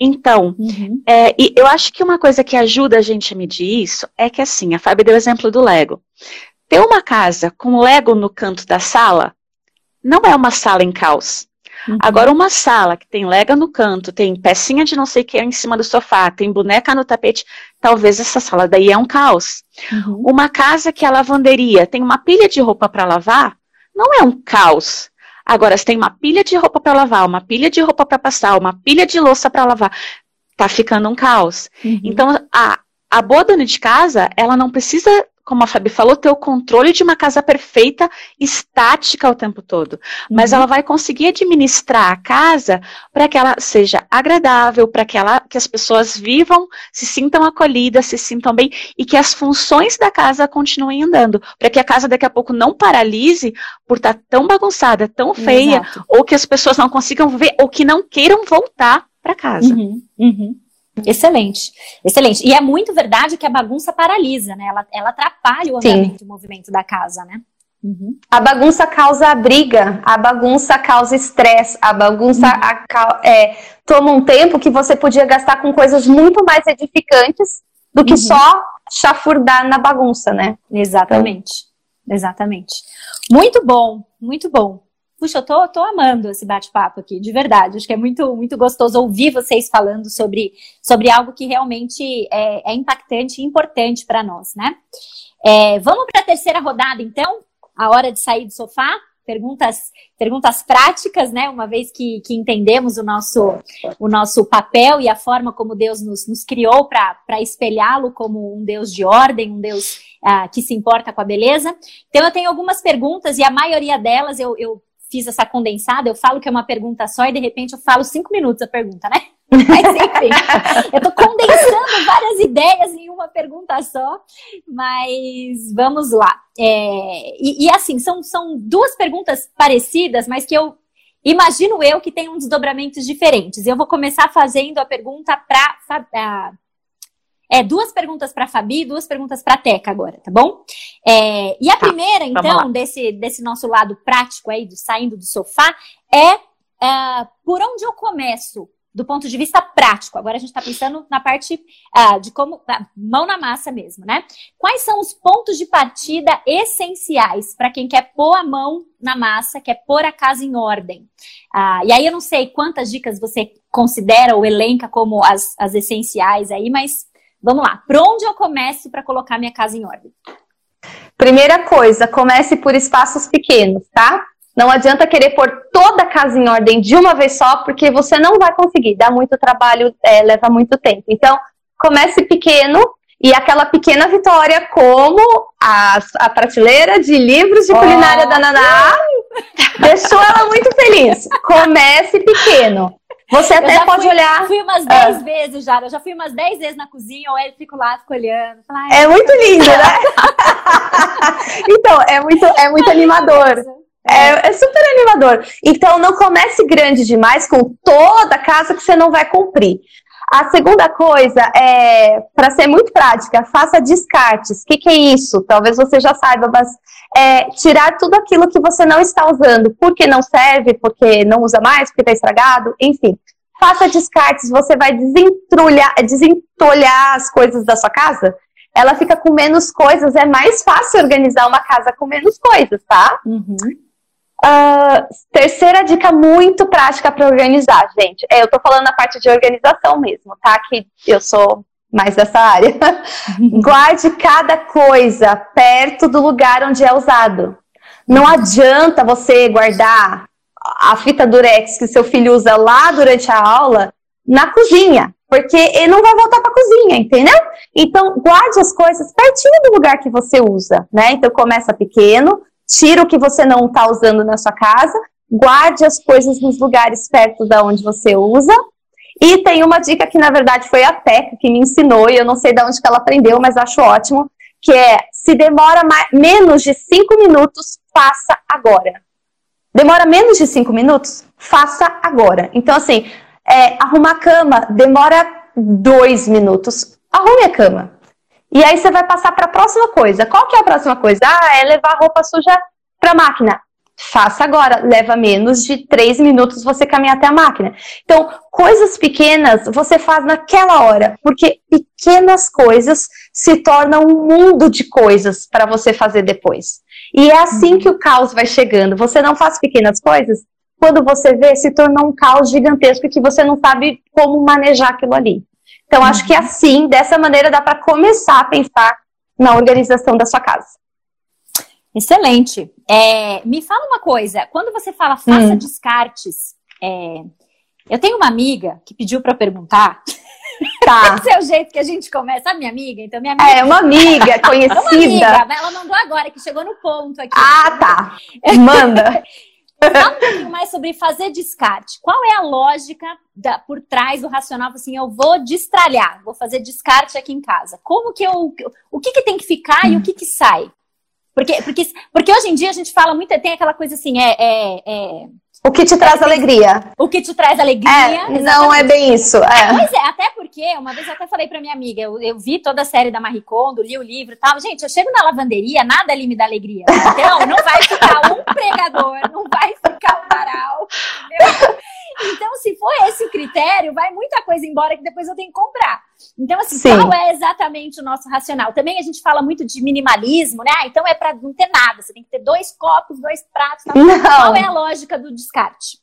Então, uhum. é, e eu acho que uma coisa que ajuda a gente a medir isso é que assim, a Fábio deu o exemplo do Lego. Ter uma casa com Lego no canto da sala não é uma sala em caos. Uhum. Agora, uma sala que tem lega no canto, tem pecinha de não sei o que em cima do sofá, tem boneca no tapete, talvez essa sala daí é um caos. Uhum. Uma casa que a lavanderia tem uma pilha de roupa para lavar, não é um caos. Agora, se tem uma pilha de roupa para lavar, uma pilha de roupa para passar, uma pilha de louça para lavar, tá ficando um caos. Uhum. Então, a, a boa dona de casa, ela não precisa como a Fabi falou, ter o controle de uma casa perfeita, estática o tempo todo. Mas uhum. ela vai conseguir administrar a casa para que ela seja agradável, para que, ela, que as pessoas vivam, se sintam acolhidas, se sintam bem e que as funções da casa continuem andando. Para que a casa daqui a pouco não paralise por estar tá tão bagunçada, tão feia, Exato. ou que as pessoas não consigam ver, ou que não queiram voltar para casa. Uhum. Uhum. Excelente, excelente. E é muito verdade que a bagunça paralisa, né? Ela, ela atrapalha o andamento e o movimento da casa, né? Uhum. A bagunça causa briga, a bagunça causa estresse, a bagunça uhum. a, é, toma um tempo que você podia gastar com coisas muito mais edificantes do que uhum. só chafurdar na bagunça, né? Exatamente, então. exatamente. Muito bom, muito bom. Puxa, eu tô, tô amando esse bate-papo aqui, de verdade. Acho que é muito, muito gostoso ouvir vocês falando sobre, sobre algo que realmente é, é impactante e importante para nós, né? É, vamos para a terceira rodada, então? A hora de sair do sofá? Perguntas, perguntas práticas, né? Uma vez que, que entendemos o nosso, o nosso papel e a forma como Deus nos, nos criou para espelhá-lo como um Deus de ordem, um Deus ah, que se importa com a beleza. Então, eu tenho algumas perguntas e a maioria delas eu, eu fiz essa condensada, eu falo que é uma pergunta só e de repente eu falo cinco minutos a pergunta, né? [laughs] Mas enfim, eu tô condensando várias ideias em uma pergunta só, mas vamos lá. É, e, e, assim, são, são duas perguntas parecidas, mas que eu imagino eu que tem um desdobramentos diferentes. Eu vou começar fazendo a pergunta para é, duas perguntas para a Fabi, duas perguntas para a Teca agora, tá bom? É, e a tá, primeira, então, desse, desse nosso lado prático aí, do saindo do sofá, é, é por onde eu começo do ponto de vista prático. Agora a gente está pensando na parte uh, de como. Uh, mão na massa mesmo, né? Quais são os pontos de partida essenciais para quem quer pôr a mão na massa, quer pôr a casa em ordem? Uh, e aí eu não sei quantas dicas você considera ou elenca como as, as essenciais aí, mas Vamos lá, por onde eu começo para colocar minha casa em ordem? Primeira coisa, comece por espaços pequenos, tá? Não adianta querer pôr toda a casa em ordem de uma vez só, porque você não vai conseguir, dá muito trabalho, é, leva muito tempo. Então, comece pequeno e aquela pequena vitória, como a, a prateleira de livros de culinária oh. da Naná, deixou ela muito feliz. Comece pequeno. Você até pode fui, olhar. Fui umas 10 ah. vezes já. Eu já fui umas 10 vezes na cozinha, ou ele fico lá, fico olhando. é muito lindo, né? [laughs] então, é muito, é muito animador. É, é, super animador. Então, não comece grande demais com toda a casa que você não vai cumprir. A segunda coisa é, para ser muito prática, faça descartes. O que, que, é isso? Talvez você já saiba, mas é tirar tudo aquilo que você não está usando, porque não serve, porque não usa mais, porque está estragado, enfim. Faça descartes, você vai desentrulhar, desentolhar as coisas da sua casa. Ela fica com menos coisas, é mais fácil organizar uma casa com menos coisas, tá? Uhum. Uh, terceira dica muito prática para organizar, gente. É, eu tô falando na parte de organização mesmo, tá? Que eu sou mais dessa área. [laughs] Guarde cada coisa perto do lugar onde é usado. Não adianta você guardar a fita durex que seu filho usa lá durante a aula na cozinha, porque ele não vai voltar para a cozinha, entendeu? Então, guarde as coisas pertinho do lugar que você usa, né? Então, começa pequeno, tira o que você não está usando na sua casa, guarde as coisas nos lugares perto da onde você usa. E tem uma dica que, na verdade, foi a Teca que me ensinou, e eu não sei de onde que ela aprendeu, mas acho ótimo, que é, se demora mais, menos de cinco minutos, faça agora. Demora menos de cinco minutos? Faça agora. Então, assim, é, arrumar a cama demora dois minutos. Arrume a cama. E aí você vai passar para a próxima coisa. Qual que é a próxima coisa? Ah, é levar roupa suja para a máquina. Faça agora, leva menos de três minutos você caminhar até a máquina. Então, coisas pequenas você faz naquela hora, porque pequenas coisas se tornam um mundo de coisas para você fazer depois. E é assim uhum. que o caos vai chegando. Você não faz pequenas coisas, quando você vê, se tornou um caos gigantesco que você não sabe como manejar aquilo ali. Então, acho que uhum. assim, dessa maneira, dá para começar a pensar na organização da sua casa. Excelente. É, me fala uma coisa, quando você fala faça hum. descartes, é, eu tenho uma amiga que pediu para perguntar. [laughs] Tá. Esse é o jeito que a gente começa. Sabe minha amiga? Então, minha amiga... É, uma amiga conhecida. [laughs] uma amiga, ela mandou agora, que chegou no ponto aqui. Ah, tá. Manda. Fala um pouquinho mais sobre fazer descarte. Qual é a lógica da, por trás do racional? Assim, eu vou destralhar, vou fazer descarte aqui em casa. Como que eu. O que, que tem que ficar e o que, que sai? Porque, porque, porque hoje em dia a gente fala muito, tem aquela coisa assim, é, é, é o que te traz alegria. O que te traz alegria. É, não é bem isso. É. Pois é, até porque, uma vez eu até falei pra minha amiga, eu, eu vi toda a série da Marie Kondo, li o livro e tal. Gente, eu chego na lavanderia, nada ali me dá alegria. Então, não vai ficar um pregador, não vai Entendeu? Então, se for esse critério, vai muita coisa embora que depois eu tenho que comprar. Então, assim, Sim. qual é exatamente o nosso racional? Também a gente fala muito de minimalismo, né? Ah, então é para não ter nada, você tem que ter dois copos, dois pratos. Não. Qual é a lógica do descarte?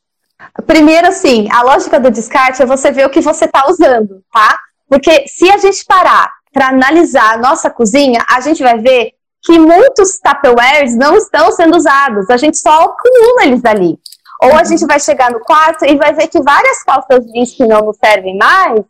Primeiro, assim, a lógica do descarte é você ver o que você está usando, tá? Porque se a gente parar para analisar a nossa cozinha, a gente vai ver que muitos Tupperwares não estão sendo usados. A gente só acumula eles ali. Ou a gente vai chegar no quarto e vai ver que várias calças jeans que não nos servem mais,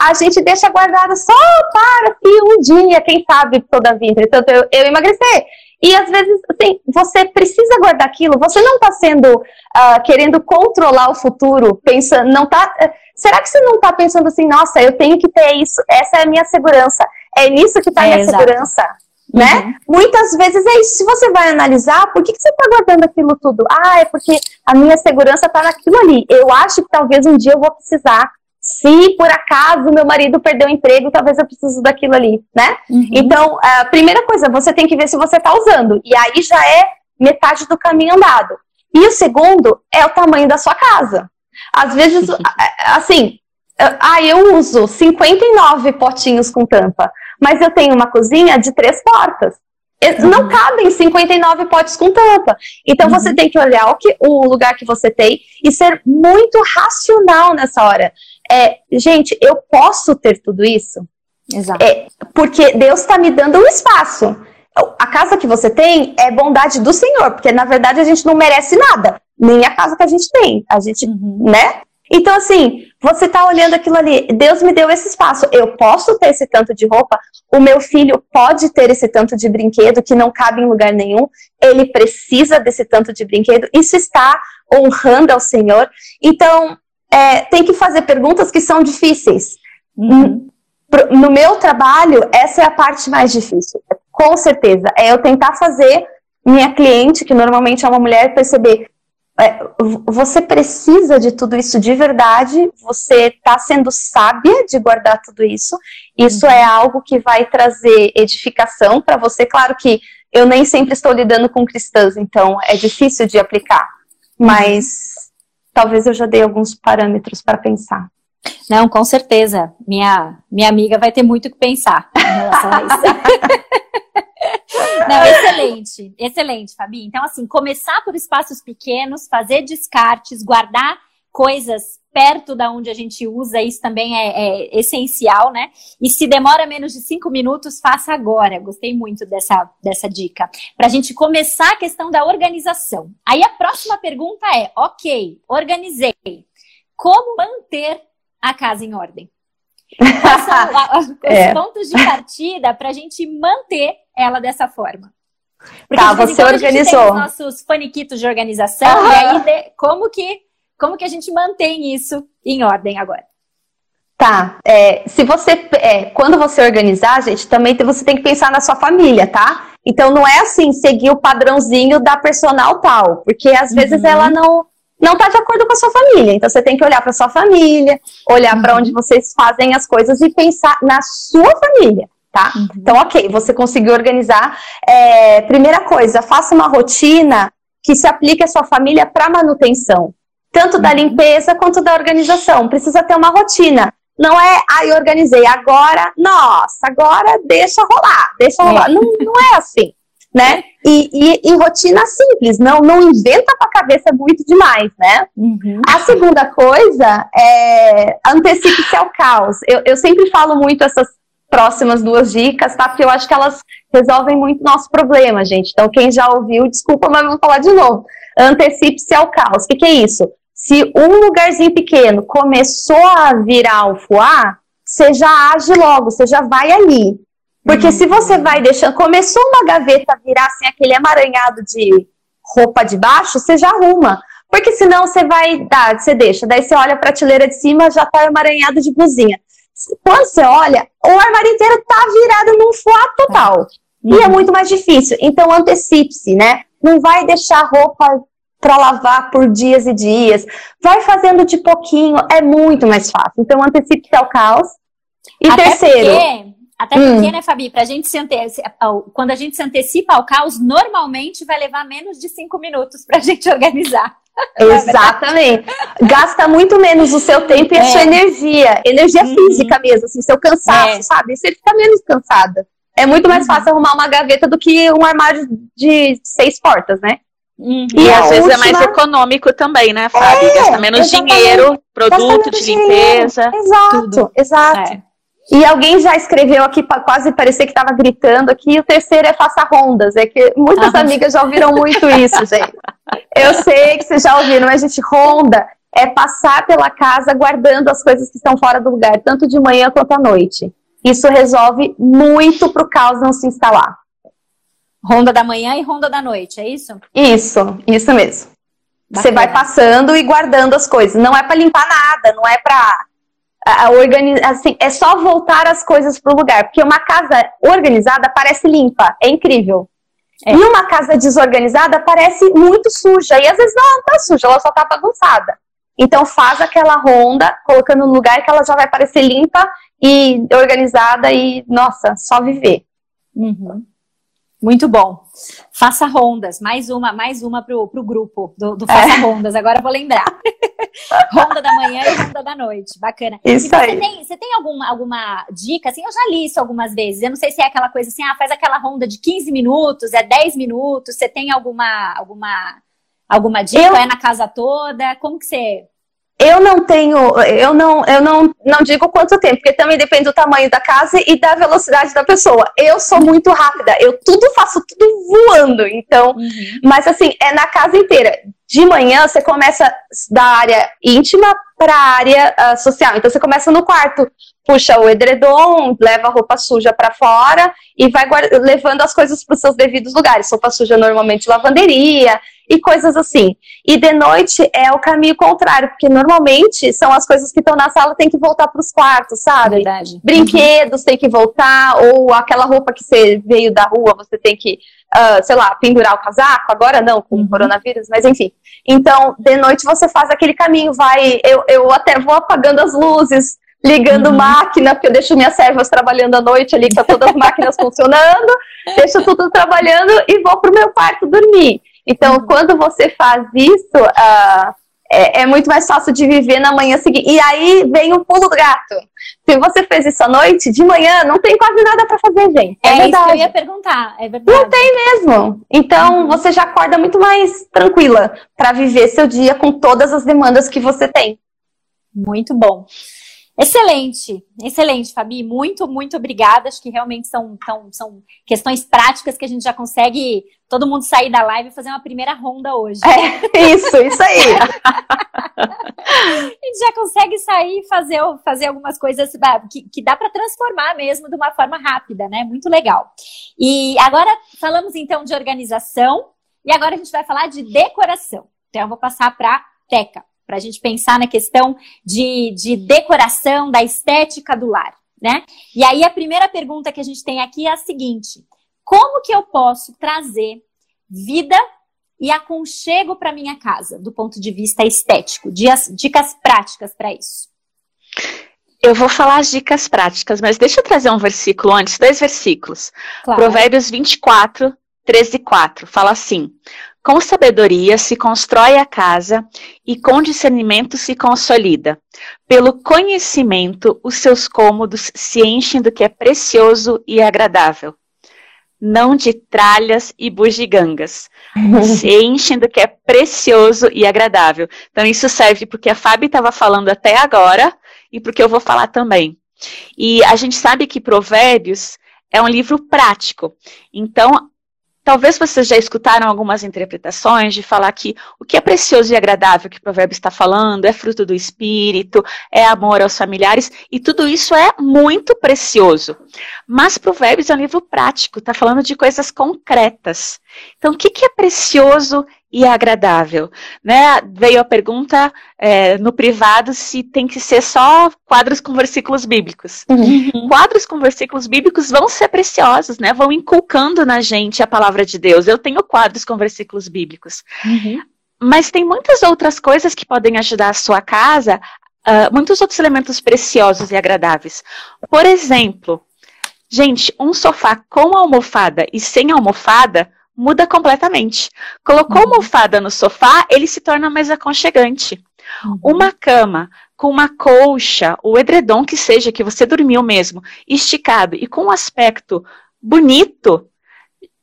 a gente deixa guardada só para que um dia, quem sabe, toda vida, entretanto, eu, eu emagrecer. E às vezes, assim, você precisa guardar aquilo, você não está sendo, uh, querendo controlar o futuro, pensando, não tá. Uh, será que você não está pensando assim, nossa, eu tenho que ter isso, essa é a minha segurança, é nisso que está a é, minha exato. segurança? Né? Uhum. Muitas vezes é isso. Se você vai analisar, por que, que você está guardando aquilo tudo? Ah, é porque a minha segurança está naquilo ali. Eu acho que talvez um dia eu vou precisar. Se por acaso meu marido perdeu o emprego, talvez eu precise daquilo ali, né? Uhum. Então, a primeira coisa, você tem que ver se você está usando. E aí já é metade do caminho andado. E o segundo é o tamanho da sua casa. Às vezes, assim, ah, eu uso 59 potinhos com tampa mas eu tenho uma cozinha de três portas. Uhum. Não cabem 59 potes com tampa. Então uhum. você tem que olhar o, que, o lugar que você tem e ser muito racional nessa hora. É, gente, eu posso ter tudo isso? Exato. É, porque Deus está me dando um espaço. A casa que você tem é bondade do Senhor, porque na verdade a gente não merece nada, nem a casa que a gente tem. A gente, uhum. né? Então, assim, você está olhando aquilo ali, Deus me deu esse espaço, eu posso ter esse tanto de roupa, o meu filho pode ter esse tanto de brinquedo que não cabe em lugar nenhum, ele precisa desse tanto de brinquedo, isso está honrando ao Senhor. Então, é, tem que fazer perguntas que são difíceis. Uhum. No meu trabalho, essa é a parte mais difícil, com certeza. É eu tentar fazer minha cliente, que normalmente é uma mulher, perceber você precisa de tudo isso de verdade, você está sendo sábia de guardar tudo isso. Isso uhum. é algo que vai trazer edificação para você. Claro que eu nem sempre estou lidando com cristãs, então é difícil de aplicar, uhum. mas talvez eu já dei alguns parâmetros para pensar. Não, com certeza. Minha, minha amiga vai ter muito o que pensar em relação a isso. [laughs] [laughs] Não, excelente, excelente, Fabi. Então, assim, começar por espaços pequenos, fazer descartes, guardar coisas perto da onde a gente usa, isso também é, é, essencial, né? E se demora menos de cinco minutos, faça agora. Gostei muito dessa, dessa dica. Para a gente começar a questão da organização. Aí a próxima pergunta é: ok, organizei. Como manter a casa em ordem? [laughs] Quais são os é. pontos de partida para a gente manter ela dessa forma? Porque tá, você organizou. A gente tem os nossos paniquitos de organização, e aí de, como, que, como que a gente mantém isso em ordem agora? Tá, é, se você, é, quando você organizar, gente, também você tem que pensar na sua família, tá? Então não é assim, seguir o padrãozinho da personal tal, porque às vezes uhum. ela não, não está de acordo com a sua família. Então você tem que olhar para sua família, olhar uhum. para onde vocês fazem as coisas e pensar na sua família. Tá? Uhum. Então, ok, você conseguiu organizar. É, primeira coisa, faça uma rotina que se aplique à sua família para manutenção, tanto da uhum. limpeza quanto da organização. Precisa ter uma rotina. Não é, ah, eu organizei agora, nossa, agora deixa rolar, deixa rolar. É. Não, não é assim. né? E, e, e, rotina simples, não, não inventa pra cabeça muito demais, né? Uhum. A segunda coisa é antecipe-se ao caos. Eu, eu sempre falo muito essas próximas duas dicas, tá? Porque eu acho que elas resolvem muito nosso problema, gente. Então, quem já ouviu, desculpa, mas vou falar de novo. Antecipe-se ao caos. O que, que é isso? Se um lugarzinho pequeno começou a virar o fuá, você já age logo, você já vai ali. Porque uhum. se você vai deixando, começou uma gaveta a virar assim, aquele emaranhado de roupa de baixo, você já arruma. Porque senão você vai dar, você deixa, daí você olha a prateleira de cima, já tá emaranhado de blusinha. Quando você olha, o armário inteiro tá virado num fuá total. E é muito mais difícil. Então antecipe-se, né? Não vai deixar roupa para lavar por dias e dias. Vai fazendo de pouquinho, é muito mais fácil. Então antecipe-se ao caos. E Até terceiro. Porque até porque, hum. né, Fabi, pra gente se quando a gente se antecipa ao caos, normalmente vai levar menos de cinco minutos pra gente [laughs] organizar. Exatamente. Gasta muito menos o seu tempo e a é. sua energia. Energia uhum. física mesmo, assim, seu cansaço, é. sabe? Você fica menos cansada. É muito mais uhum. fácil arrumar uma gaveta do que um armário de seis portas, né? Uhum. E, e às vezes última... é mais econômico também, né, Fabi? É, Gasta menos exatamente. dinheiro, produto de limpeza. Exato, tudo. exato. E alguém já escreveu aqui, quase parecia que estava gritando aqui, o terceiro é faça rondas. É que muitas ah. amigas já ouviram muito isso, gente. Eu sei que vocês já ouviram, mas, gente, ronda é passar pela casa guardando as coisas que estão fora do lugar, tanto de manhã quanto à noite. Isso resolve muito para o caos não se instalar. Ronda da manhã e ronda da noite, é isso? Isso, isso mesmo. Bacana. Você vai passando e guardando as coisas. Não é para limpar nada, não é para a assim, é só voltar as coisas para o lugar, porque uma casa organizada parece limpa, é incrível. É. E uma casa desorganizada parece muito suja, e às vezes não, não tá suja, ela só tá bagunçada. Então faz aquela ronda, colocando no lugar que ela já vai parecer limpa e organizada e, nossa, só viver. Uhum. Muito bom. Faça rondas, mais uma, mais uma pro, pro grupo do, do Faça é. Rondas, agora eu vou lembrar. [laughs] ronda da manhã e ronda da noite, bacana. Isso você aí. Tem, você tem alguma, alguma dica, assim, eu já li isso algumas vezes, eu não sei se é aquela coisa assim, ah, faz aquela ronda de 15 minutos, é 10 minutos, você tem alguma, alguma, alguma dica, eu... é na casa toda, como que você... Eu não tenho, eu não, eu não, não digo quanto tempo, porque também depende do tamanho da casa e da velocidade da pessoa. Eu sou muito rápida, eu tudo faço tudo voando, então, uhum. mas assim, é na casa inteira. De manhã você começa da área íntima para a área uh, social. Então você começa no quarto, puxa o edredom, leva a roupa suja para fora e vai levando as coisas para os seus devidos lugares. Roupa suja normalmente lavanderia, e coisas assim. E de noite é o caminho contrário, porque normalmente são as coisas que estão na sala tem que voltar para os quartos, sabe? Verdade. Brinquedos uhum. tem que voltar, ou aquela roupa que você veio da rua, você tem que, uh, sei lá, pendurar o casaco. Agora não, com uhum. o coronavírus, mas enfim. Então, de noite você faz aquele caminho, vai. Eu, eu até vou apagando as luzes, ligando uhum. máquina, porque eu deixo minhas servas trabalhando à noite ali com todas as máquinas [laughs] funcionando, deixo tudo trabalhando e vou pro meu quarto dormir. Então, uhum. quando você faz isso, uh, é, é, muito mais fácil de viver na manhã seguinte. E aí vem o pulo do gato. Se você fez isso à noite, de manhã não tem quase nada para fazer, gente. É, é verdade. isso que eu ia perguntar, é verdade. Não tem mesmo. Então, uhum. você já acorda muito mais tranquila para viver seu dia com todas as demandas que você tem. Muito bom. Excelente, excelente, Fabi. Muito, muito obrigada. Acho que realmente são, são, são questões práticas que a gente já consegue todo mundo sair da live e fazer uma primeira ronda hoje. É, isso, isso aí. [laughs] a gente já consegue sair e fazer, fazer algumas coisas que, que dá para transformar mesmo de uma forma rápida, né? Muito legal. E agora falamos então de organização e agora a gente vai falar de decoração. Então eu vou passar para Teca para a gente pensar na questão de, de decoração, da estética do lar, né? E aí a primeira pergunta que a gente tem aqui é a seguinte: como que eu posso trazer vida e aconchego para minha casa, do ponto de vista estético? Dicas, dicas práticas para isso. Eu vou falar as dicas práticas, mas deixa eu trazer um versículo antes, dois versículos. Claro. Provérbios 24, 13 e 4. Fala assim: com sabedoria se constrói a casa e com discernimento se consolida. Pelo conhecimento, os seus cômodos se enchem do que é precioso e agradável. não de tralhas e bugigangas. [laughs] Se enchem do que é precioso e agradável. Então, isso serve porque a Fábio estava falando até agora e porque eu vou falar também. E a gente sabe que Provérbios é um livro prático. Então, Talvez vocês já escutaram algumas interpretações de falar que o que é precioso e agradável que o provérbio está falando é fruto do espírito, é amor aos familiares, e tudo isso é muito precioso. Mas Provérbios é um livro prático, está falando de coisas concretas. Então, o que, que é precioso e agradável. Né? Veio a pergunta é, no privado se tem que ser só quadros com versículos bíblicos. Uhum. Quadros com versículos bíblicos vão ser preciosos, né? Vão inculcando na gente a palavra de Deus. Eu tenho quadros com versículos bíblicos. Uhum. Mas tem muitas outras coisas que podem ajudar a sua casa, uh, muitos outros elementos preciosos e agradáveis. Por exemplo, gente, um sofá com almofada e sem almofada muda completamente. Colocou uhum. almofada no sofá, ele se torna mais aconchegante. Uhum. Uma cama com uma colcha, o edredom que seja, que você dormiu mesmo, esticado e com um aspecto bonito,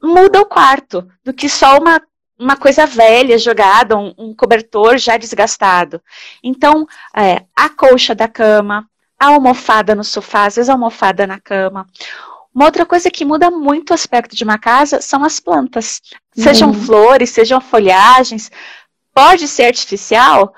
muda o quarto do que só uma, uma coisa velha jogada, um, um cobertor já desgastado. Então, é, a colcha da cama, a almofada no sofá, às vezes a almofada na cama, uma outra coisa que muda muito o aspecto de uma casa são as plantas. Sejam uhum. flores, sejam folhagens. Pode ser artificial?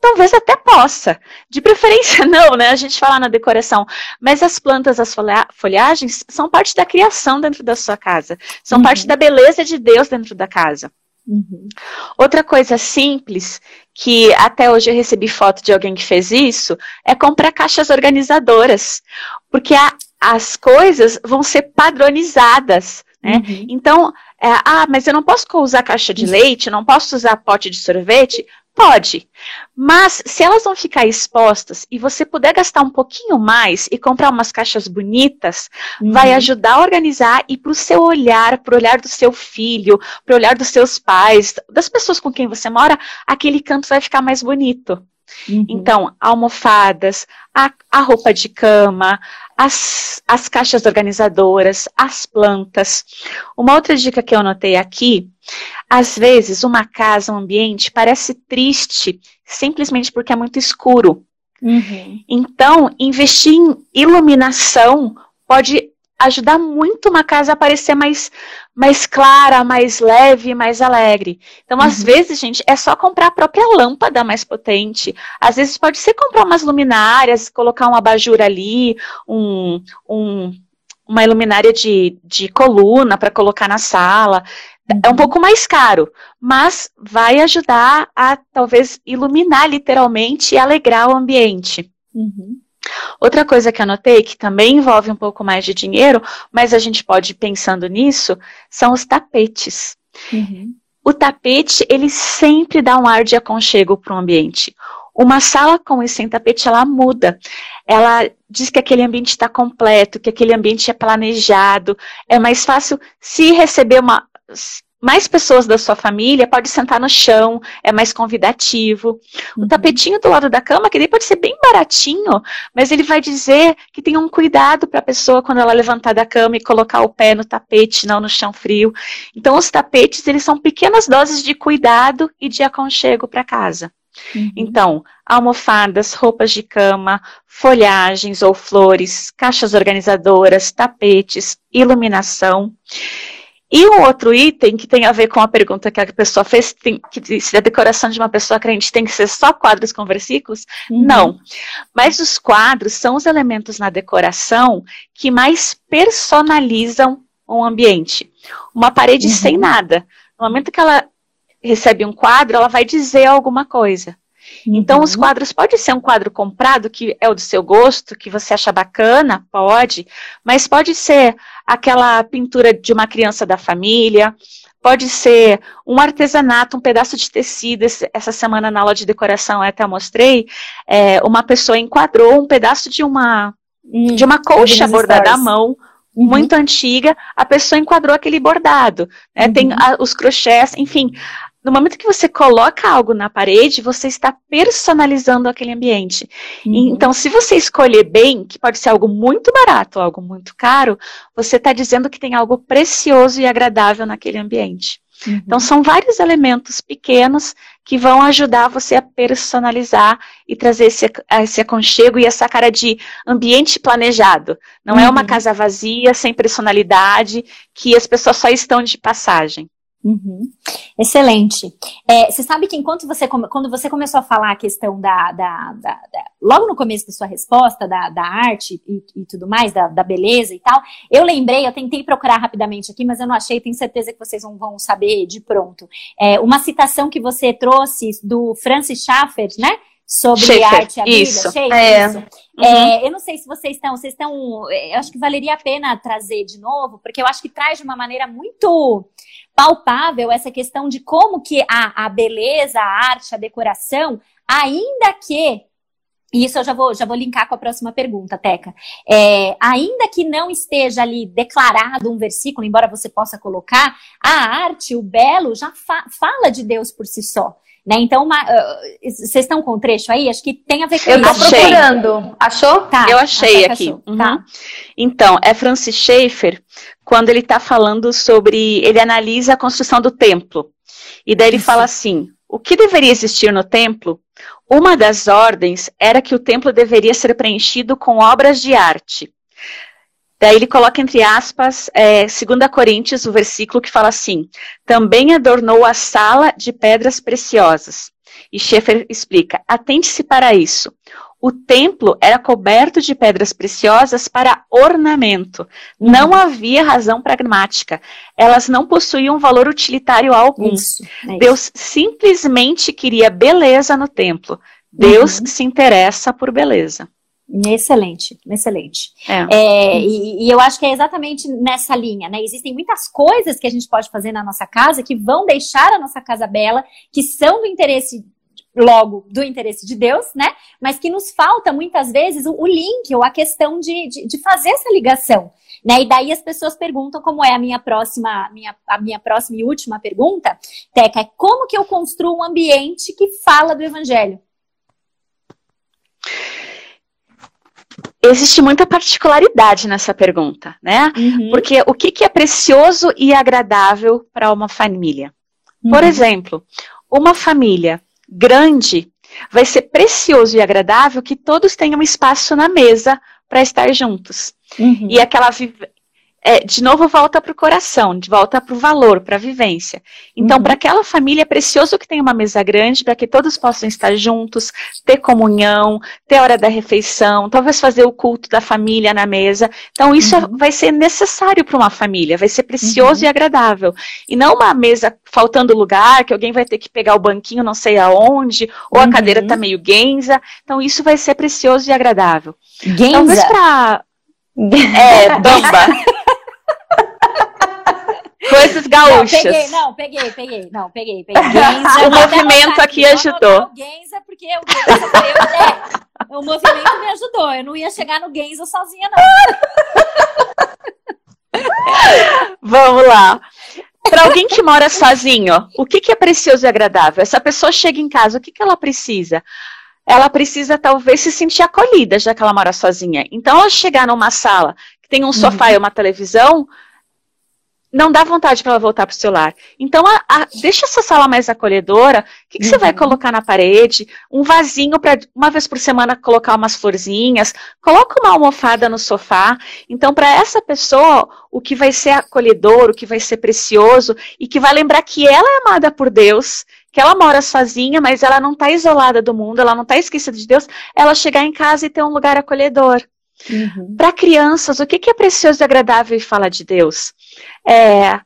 Talvez até possa. De preferência [laughs] não, né? A gente fala na decoração. Mas as plantas, as folhagens, são parte da criação dentro da sua casa. São uhum. parte da beleza de Deus dentro da casa. Uhum. Outra coisa simples, que até hoje eu recebi foto de alguém que fez isso, é comprar caixas organizadoras. Porque a, as coisas vão ser padronizadas. Né? Uhum. Então, é, ah, mas eu não posso usar caixa de leite, não posso usar pote de sorvete. Pode, mas se elas vão ficar expostas e você puder gastar um pouquinho mais e comprar umas caixas bonitas, uhum. vai ajudar a organizar e para o seu olhar, para o olhar do seu filho, para o olhar dos seus pais, das pessoas com quem você mora, aquele canto vai ficar mais bonito. Uhum. Então, almofadas, a, a, roupa de cama, as, as caixas organizadoras, as plantas. Uma outra dica que eu anotei aqui: às vezes, uma casa, um ambiente parece triste simplesmente porque é muito escuro. Uhum. Então, investir em iluminação pode ajudar muito uma casa a parecer mais, mais clara, mais leve, mais alegre. Então, uhum. às vezes, gente, é só comprar a própria lâmpada mais potente. Às vezes pode ser comprar umas luminárias, colocar um abajur ali, um, um uma iluminária de, de coluna para colocar na sala. Uhum. É um pouco mais caro, mas vai ajudar a talvez iluminar literalmente e alegrar o ambiente. Uhum. Outra coisa que anotei, que também envolve um pouco mais de dinheiro, mas a gente pode ir pensando nisso, são os tapetes. Uhum. O tapete, ele sempre dá um ar de aconchego para o ambiente. Uma sala com e sem tapete, ela muda. Ela diz que aquele ambiente está completo, que aquele ambiente é planejado. É mais fácil se receber uma mais pessoas da sua família, pode sentar no chão, é mais convidativo. Uhum. O tapetinho do lado da cama, que ele pode ser bem baratinho, mas ele vai dizer que tem um cuidado para a pessoa quando ela levantar da cama e colocar o pé no tapete, não no chão frio. Então, os tapetes, eles são pequenas doses de cuidado e de aconchego para casa. Uhum. Então, almofadas, roupas de cama, folhagens ou flores, caixas organizadoras, tapetes, iluminação. E um outro item que tem a ver com a pergunta que a pessoa fez, tem, que se a decoração de uma pessoa crente tem que ser só quadros com versículos? Uhum. Não. Mas os quadros são os elementos na decoração que mais personalizam um ambiente. Uma parede uhum. sem nada. No momento que ela recebe um quadro, ela vai dizer alguma coisa. Então, os uhum. quadros pode ser um quadro comprado que é o do seu gosto, que você acha bacana, pode, mas pode ser aquela pintura de uma criança da família, pode ser um artesanato, um pedaço de tecido. Essa semana na aula de decoração eu até mostrei, é, uma pessoa enquadrou um pedaço de uma hum, de uma colcha bordada à mão, uhum. muito antiga, a pessoa enquadrou aquele bordado. Né? Uhum. Tem a, os crochês, enfim no momento que você coloca algo na parede, você está personalizando aquele ambiente. Uhum. Então, se você escolher bem, que pode ser algo muito barato, algo muito caro, você está dizendo que tem algo precioso e agradável naquele ambiente. Uhum. Então, são vários elementos pequenos que vão ajudar você a personalizar e trazer esse, esse aconchego e essa cara de ambiente planejado. Não uhum. é uma uhum. casa vazia, sem personalidade, que as pessoas só estão de passagem. Uhum. Excelente. É, você sabe que enquanto você quando você começou a falar a questão da, da, da, da logo no começo da sua resposta da, da arte e, e tudo mais, da, da, beleza e tal, eu lembrei, eu tentei procurar rapidamente aqui, mas eu não achei, tenho certeza que vocês não vão saber de pronto. É, uma citação que você trouxe do Francis Schaeffer, né? Sobre Schaefer, arte e a vida. Isso. Schaefer, é. isso. Uhum. É, eu não sei se vocês estão, vocês estão, eu acho que valeria a pena trazer de novo, porque eu acho que traz de uma maneira muito palpável essa questão de como que a, a beleza, a arte, a decoração, ainda que e isso eu já vou, já vou linkar com a próxima pergunta, Teca. É, ainda que não esteja ali declarado um versículo, embora você possa colocar, a arte, o belo, já fa fala de Deus por si só. Né? Então, uh, vocês estão com o trecho aí? Acho que tem a ver com eu isso. Eu tô procurando. Achou? Tá, eu achei aqui. Uhum. Tá. Então, é Francis Schaeffer, quando ele está falando sobre. Ele analisa a construção do templo. E daí ele isso. fala assim: o que deveria existir no templo? Uma das ordens era que o templo deveria ser preenchido com obras de arte. Daí ele coloca entre aspas, é, 2 Coríntios, o versículo que fala assim: também adornou a sala de pedras preciosas. E Schaeffer explica: atente-se para isso. O templo era coberto de pedras preciosas para ornamento. Uhum. Não havia razão pragmática. Elas não possuíam valor utilitário algum. Isso, é Deus simplesmente queria beleza no templo. Deus uhum. se interessa por beleza. Excelente, excelente. É. É, e, e, eu acho que é exatamente nessa linha, né? Existem muitas coisas que a gente pode fazer na nossa casa que vão deixar a nossa casa bela, que são do interesse, logo, do interesse de Deus, né? Mas que nos falta muitas vezes o, o link ou a questão de, de, de, fazer essa ligação. Né? E daí as pessoas perguntam como é a minha próxima, minha, a minha próxima e última pergunta, Teca, é como que eu construo um ambiente que fala do evangelho? Existe muita particularidade nessa pergunta, né? Uhum. Porque o que, que, é precioso e agradável para uma família? Uhum. Por exemplo, uma família grande vai ser precioso e agradável que todos tenham espaço na mesa para estar juntos. Uhum. E aquela é, de novo volta para o coração, de volta para o valor, para a vivência. Então, uhum. para aquela família é precioso que tenha uma mesa grande, para que todos possam estar juntos, ter comunhão, ter hora da refeição, talvez fazer o culto da família na mesa. Então, isso uhum. vai ser necessário para uma família, vai ser precioso uhum. e agradável. E não uma mesa faltando lugar, que alguém vai ter que pegar o banquinho não sei aonde, ou a cadeira está uhum. meio genza. Então, isso vai ser precioso e agradável. Genza? Talvez para. [laughs] É, [laughs] bamba. [laughs] Gaúchas. Não, peguei, não, peguei, peguei. Não, peguei, peguei. [laughs] Genza, o movimento aqui ajudou. O Genza, porque o Genza foi eu, é, [laughs] o movimento me ajudou. Eu não ia chegar no Genza sozinha, não. [laughs] Vamos lá. Para alguém que mora sozinho, o que, que, é precioso e agradável? Essa pessoa chega em casa, o que, que ela precisa? Ela precisa talvez se sentir acolhida, já que ela mora sozinha. Então, ela chegar numa sala que tem um sofá uhum. e uma televisão, não dá vontade para ela voltar para o celular. Então, a, a, deixa essa sala mais acolhedora. O que, que uhum. você vai uhum. colocar na parede? Um vasinho para uma vez por semana colocar umas florzinhas. Coloca uma almofada no sofá. Então, para essa pessoa, o que vai ser acolhedor, o que vai ser precioso e que vai lembrar que ela é amada por Deus, que ela mora sozinha, mas ela não está isolada do mundo, ela não está esquecida de Deus, ela chegar em casa e ter um lugar acolhedor. Uhum. Para crianças, o que, que, é precioso e agradável e fala de Deus? É,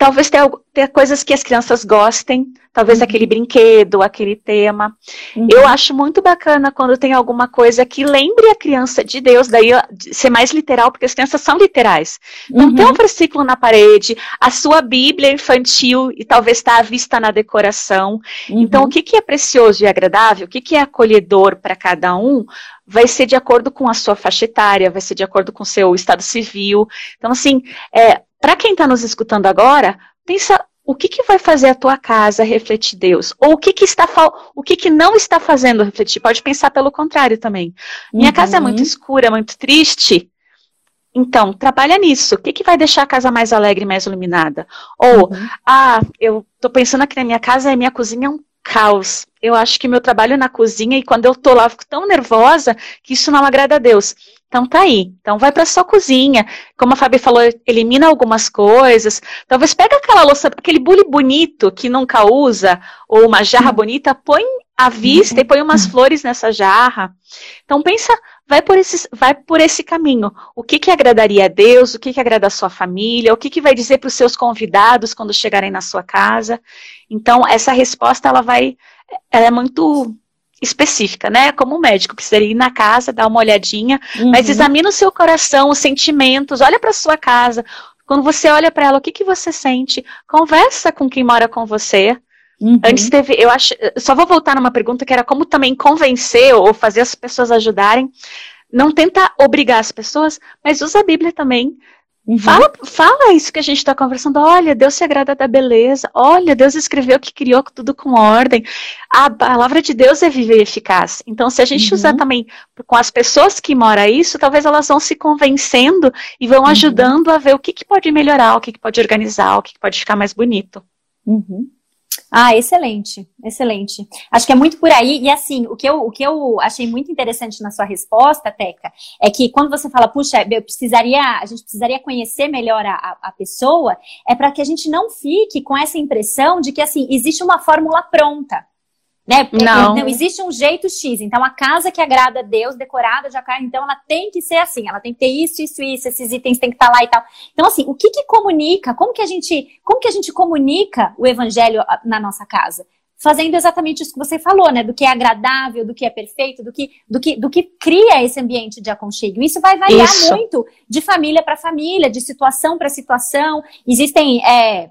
talvez tenha, tenha, coisas que as crianças gostem, talvez uhum. aquele brinquedo, aquele tema. Uhum. Eu acho muito bacana quando tem alguma coisa que lembre a criança de Deus, daí ser mais literal, porque as crianças são literais. Não uhum. tem um versículo na parede, a sua Bíblia infantil e talvez está à vista na decoração. Então, o uhum. que, que é precioso e agradável, o que, que é acolhedor para cada um, vai ser de acordo com a sua faixa etária, vai ser de acordo com o seu estado civil. Então, assim, é, para quem está nos escutando agora, pensa o que, que vai fazer a tua casa refletir Deus? Ou o que, que está o que, que não está fazendo refletir? Pode pensar pelo contrário também. Minha uhum. casa é muito uhum. escura, muito triste. Então, trabalha nisso. O que, que vai deixar a casa mais alegre, mais iluminada? Ou, uhum. ah, eu tô pensando aqui na minha casa e minha cozinha é um caos. Eu acho que meu trabalho na cozinha e quando eu tô lá, eu fico tão nervosa que isso não agrada a Deus. Então tá aí. Então vai para sua cozinha. Como a Fabi falou, elimina algumas coisas. Talvez pega aquela louça, aquele bule bonito que nunca usa, ou uma jarra bonita, põe à vista e põe umas flores nessa jarra. Então pensa, vai por esse, vai por esse caminho. O que que agradaria a Deus? O que que agrada a sua família? O que que vai dizer para os seus convidados quando chegarem na sua casa? Então essa resposta ela vai, ela é muito específica, né? Como um médico precisaria ir na casa, dar uma olhadinha, uhum. mas examina o seu coração, os sentimentos, olha para sua casa. Quando você olha para ela, o que, que você sente? Conversa com quem mora com você. Uhum. Antes teve, eu acho, só vou voltar numa pergunta que era como também convencer ou fazer as pessoas ajudarem. Não tenta obrigar as pessoas, mas usa a Bíblia também. Uhum. Fala, fala isso que a gente está conversando. Olha, Deus se agrada da beleza. Olha, Deus escreveu que criou tudo com ordem. A palavra de Deus é viver e eficaz. Então, se a gente uhum. usar também com as pessoas que moram isso, talvez elas vão se convencendo e vão uhum. ajudando a ver o que, que pode melhorar, o que, que pode organizar, o que, que pode ficar mais bonito. Uhum. Ah, excelente, excelente. Acho que é muito por aí. E assim, o que eu, o que eu achei muito interessante na sua resposta, Teca, é que quando você fala, puxa, eu precisaria, a gente precisaria conhecer melhor a, a pessoa, é para que a gente não fique com essa impressão de que assim, existe uma fórmula pronta. Né? Não. não existe um jeito X. Então, a casa que agrada a Deus, decorada de acordo, então ela tem que ser assim, ela tem que ter isso, isso, isso, esses itens tem que estar tá lá e tal. Então, assim, o que que comunica? Como que a gente, como que a gente comunica o evangelho ah, na nossa casa? Fazendo exatamente isso que você falou, né? Do que é agradável, do que é perfeito, do que, do que, do que cria esse ambiente de aconchego. Isso vai variar isso. muito de família para família, de situação para situação. Existem é,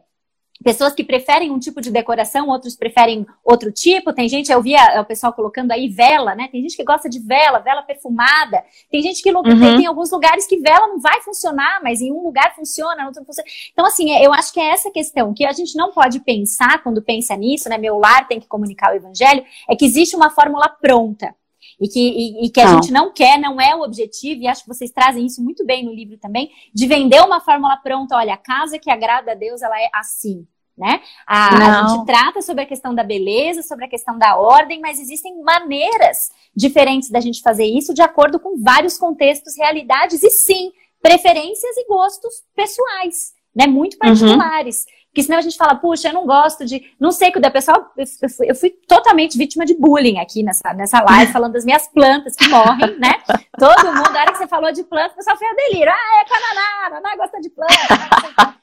pessoas que preferem um tipo de decoração, outros preferem outro tipo. Tem gente, eu via o pessoal colocando aí vela, né? Tem gente que gosta de vela, vela perfumada. Tem gente que uhum. tem, tem, alguns lugares que vela não vai funcionar, mas em um lugar funciona, no outro não funciona. Então, assim, eu acho que é essa questão que a gente não pode pensar quando pensa nisso, né? Meu lar tem que comunicar o evangelho, é que existe uma fórmula pronta. E que, e, e que a não. gente não quer, não é o objetivo, e acho que vocês trazem isso muito bem no livro também, de vender uma fórmula pronta. Olha, a casa que agrada a Deus, ela é assim. Né? A, a, gente trata sobre a questão da beleza, sobre a questão da ordem, mas existem maneiras diferentes da gente fazer isso de acordo com vários contextos, realidades e sim, preferências e gostos pessoais, né? Muito uhum. particulares. Uhum. Porque senão a gente fala, puxa, eu não gosto de. Não sei que o pessoal. Eu fui, eu fui totalmente vítima de bullying aqui nessa, nessa live, [laughs] falando das minhas plantas que morrem, né? Todo mundo, na hora que você falou de planta, o pessoal foi a delírio. Ah, é Cananá, Naná gosta de planta.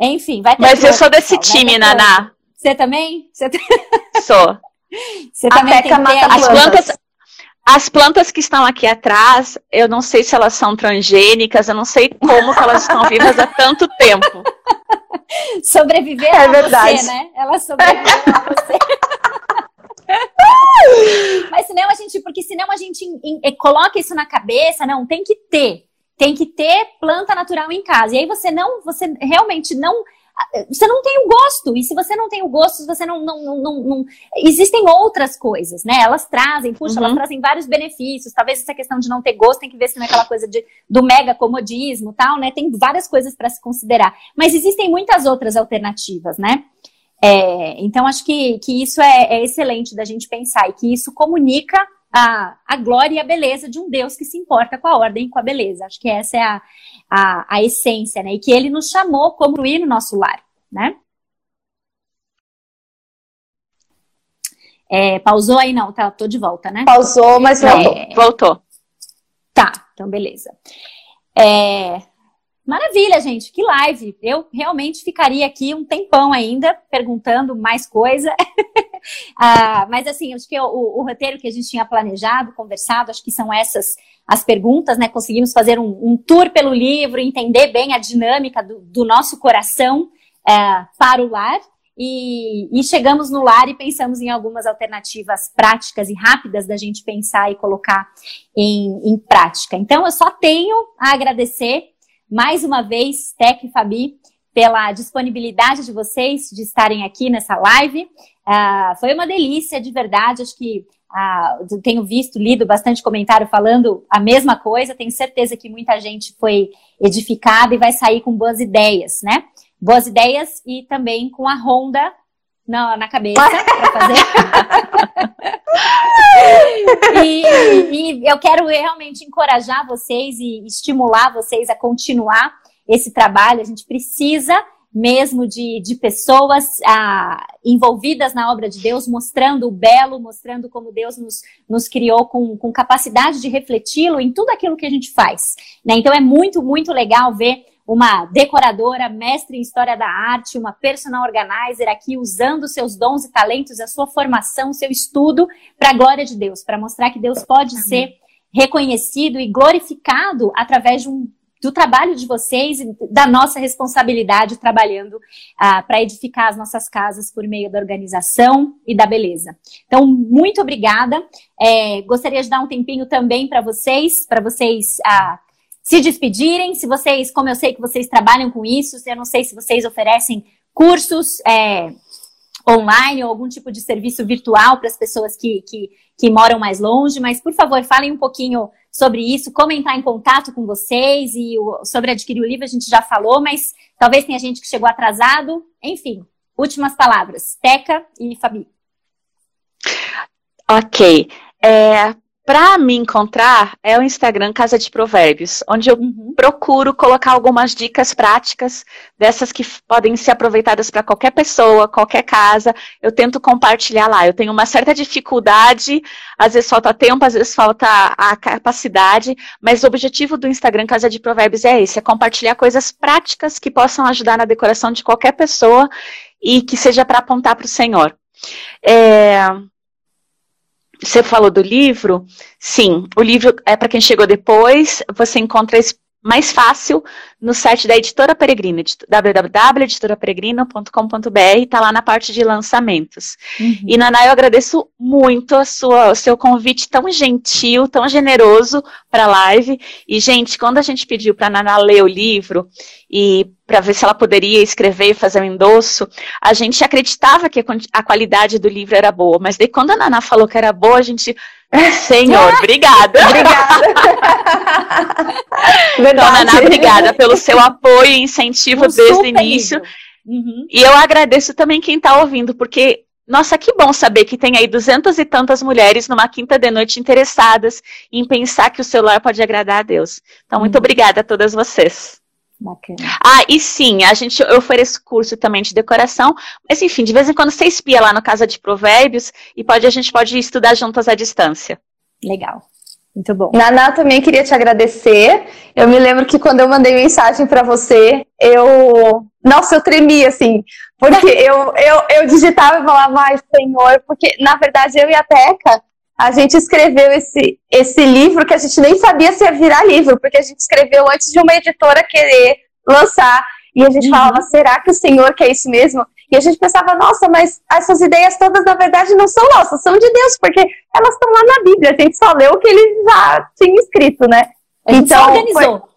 Enfim, vai ter. Mas eu sou desse pessoal, time, Naná. Você também? Você [laughs] Sou. Você também tem as plantas. As plantas que estão aqui atrás, eu não sei se elas são transgênicas, eu não sei como elas estão vivas há tanto tempo. [laughs] Sobreviver é a verdade. você, né? Elas sobreviveram a você. [laughs] Mas senão a gente, porque senão a gente in, in, coloca isso na cabeça, não, tem que ter. Tem que ter planta natural em casa. E aí você não, você realmente não você não tem o gosto. E se você não tem o gosto, você não, não, não, não, não... existem outras coisas, né? Elas trazem, puxa, uhum. elas trazem vários benefícios. Talvez essa questão de não ter gosto tem que ver se não é aquela coisa de, do mega comodismo, tal, né? Tem várias coisas para se considerar. Mas existem muitas outras alternativas, né? É, então acho que, que isso é, é excelente da gente pensar e que isso comunica a, a glória e a beleza de um Deus que se importa com a ordem e com a beleza. Acho que essa é a, a, a essência, né? E que ele nos chamou como ir no nosso lar, né? É, pausou aí? Não, tá, tô de volta, né? Pausou, mas voltou. É, voltou. Tá, então beleza. É, Maravilha, gente, que live. Eu realmente ficaria aqui um tempão ainda perguntando mais coisa. [laughs] [laughs] ah, mas assim, acho que o, o, roteiro que a gente tinha planejado, conversado, acho que são essas as perguntas, né? Conseguimos fazer um, um tour pelo livro, entender bem a dinâmica do, do nosso coração é, para o lar. E, e, chegamos no lar e pensamos em algumas alternativas práticas e rápidas da gente pensar e colocar em, em prática. Então, eu só tenho a agradecer mais uma vez, Tec e Fabi, pela disponibilidade de vocês de estarem aqui nessa live. Uh, foi uma delícia, de verdade. Acho que uh, tenho visto, lido bastante comentário falando a mesma coisa. Tenho certeza que muita gente foi edificada e vai sair com boas ideias, né? Boas ideias e também com a Honda na, na cabeça para fazer. [laughs] e, e, eu quero realmente encorajar vocês e estimular vocês a continuar esse trabalho. A gente precisa mesmo de, de pessoas ah, envolvidas na obra de Deus, mostrando o belo, mostrando como Deus nos, nos criou com, com capacidade de refleti-lo em tudo aquilo que a gente faz. Né? Então é muito, muito legal ver uma decoradora, mestre em história da arte, uma personal organizer aqui usando seus dons e talentos, a sua formação, seu estudo para a glória de Deus, para mostrar que Deus pode Amém. ser reconhecido e glorificado através de um do trabalho de vocês e da nossa responsabilidade trabalhando ah, para edificar as nossas casas por meio da organização e da beleza. Então, muito obrigada. É, gostaria de dar um tempinho também para vocês, para vocês ah, se despedirem. Se vocês, como eu sei que vocês trabalham com isso, eu não sei se vocês oferecem cursos. É, online ou algum tipo de serviço virtual para as pessoas que, que, que moram mais longe, mas por favor, falem um pouquinho sobre isso, como entrar em contato com vocês e o, sobre adquirir o livro a gente já falou, mas talvez tenha gente que chegou atrasado. Enfim, últimas palavras. Teca e Fabi. Ok. É, para me encontrar é o Instagram Casa de Provérbios, onde eu uhum. procuro colocar algumas dicas práticas dessas que podem ser aproveitadas para qualquer pessoa, qualquer casa. Eu tento compartilhar lá. Eu tenho uma certa dificuldade, às vezes falta tempo, às vezes falta a capacidade, mas o objetivo do Instagram Casa de Provérbios é esse: é compartilhar coisas práticas que possam ajudar na decoração de qualquer pessoa e que seja para apontar para o Senhor. É, você falou do livro? Sim, o livro é para quem chegou depois. Você encontra mais fácil no site da Editora Peregrina, www.editoraperegrina.com.br, está lá na parte de lançamentos. Uhum. E, Naná, eu agradeço muito a sua, o seu convite tão gentil, tão generoso para a live. E, gente, quando a gente pediu para a Naná ler o livro e para ver se ela poderia escrever e fazer um endosso, a gente acreditava que a qualidade do livro era boa, mas daí quando a Naná falou que era boa, a gente Senhor, [laughs] obrigada. Obrigada. [laughs] Então, Naná, obrigada pelo seu apoio e incentivo um desde o início. Uhum. E eu agradeço também quem está ouvindo, porque, nossa, que bom saber que tem aí duzentas e tantas mulheres numa quinta de noite interessadas em pensar que o celular pode agradar a Deus. Então, muito uhum. obrigada a todas vocês. Bacana. Ah, e sim, a gente eu ofereço curso também de decoração, mas enfim, de vez em quando você espia lá no Casa de Provérbios e pode a gente pode estudar juntas à distância. Legal. Muito bom. Naná, também queria te agradecer. Eu me lembro que quando eu mandei mensagem para você, eu. Nossa, eu tremi assim, porque eu, eu, eu digitava e falava, ai, Senhor, porque na verdade eu e a Teca, a gente escreveu esse, esse livro que a gente nem sabia se ia virar livro, porque a gente escreveu antes de uma editora querer lançar. E a gente uhum. falava, será que o Senhor quer isso mesmo? E a gente pensava, nossa, mas essas ideias todas, na verdade, não são nossas, são de Deus, porque elas estão lá na Bíblia. A gente só leu o que ele já tinha escrito, né? A gente então, só organizou. Foi...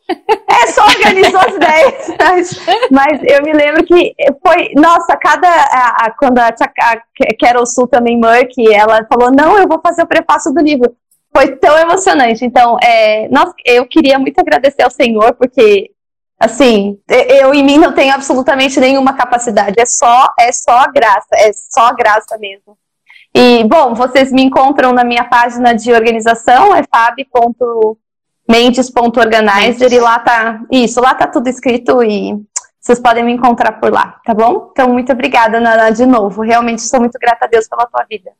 É, só organizou as ideias. [laughs] Mas, eu me lembro que foi, nossa, cada. A, a, quando a, a Carol Sul também, Murk, ela falou: não, eu vou fazer o prefácio do livro. Foi tão emocionante. Então, é, nossa, eu queria muito agradecer ao Senhor, porque, assim, eu em mim não tenho absolutamente nenhuma capacidade. É só, é só graça, é só graça mesmo. E, bom, vocês me encontram na minha página de organização, é fab.com Mendes.organizer e lá tá. Isso, lá tá tudo escrito e vocês podem me encontrar por lá, tá bom? Então, muito obrigada, Nana, de novo. Realmente sou muito grata a Deus pela tua vida.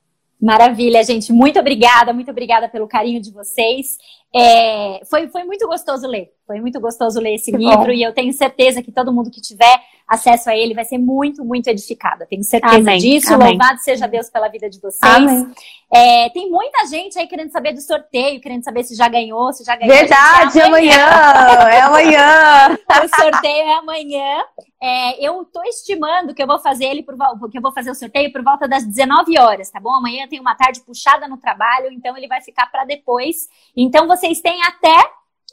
Maravilha, gente. Muito obrigada, muito obrigada pelo carinho de vocês. É, foi, foi muito gostoso ler. Foi muito gostoso ler esse que livro bom. e eu tenho certeza que todo mundo que tiver acesso a ele vai ser muito, muito edificado. Tenho certeza Amém. disso. Amém. Louvado seja Deus pela vida de vocês. É, tem muita gente aí querendo saber do sorteio, querendo saber se já ganhou, se já ganhou. Verdade, é amanhã. É amanhã. [laughs] o sorteio é amanhã. É, eu estou estimando que eu vou fazer ele por que eu vou fazer o sorteio por volta das 19 horas, tá bom? Amanhã tem uma tarde puxada no trabalho, então ele vai ficar para depois. Então vocês têm até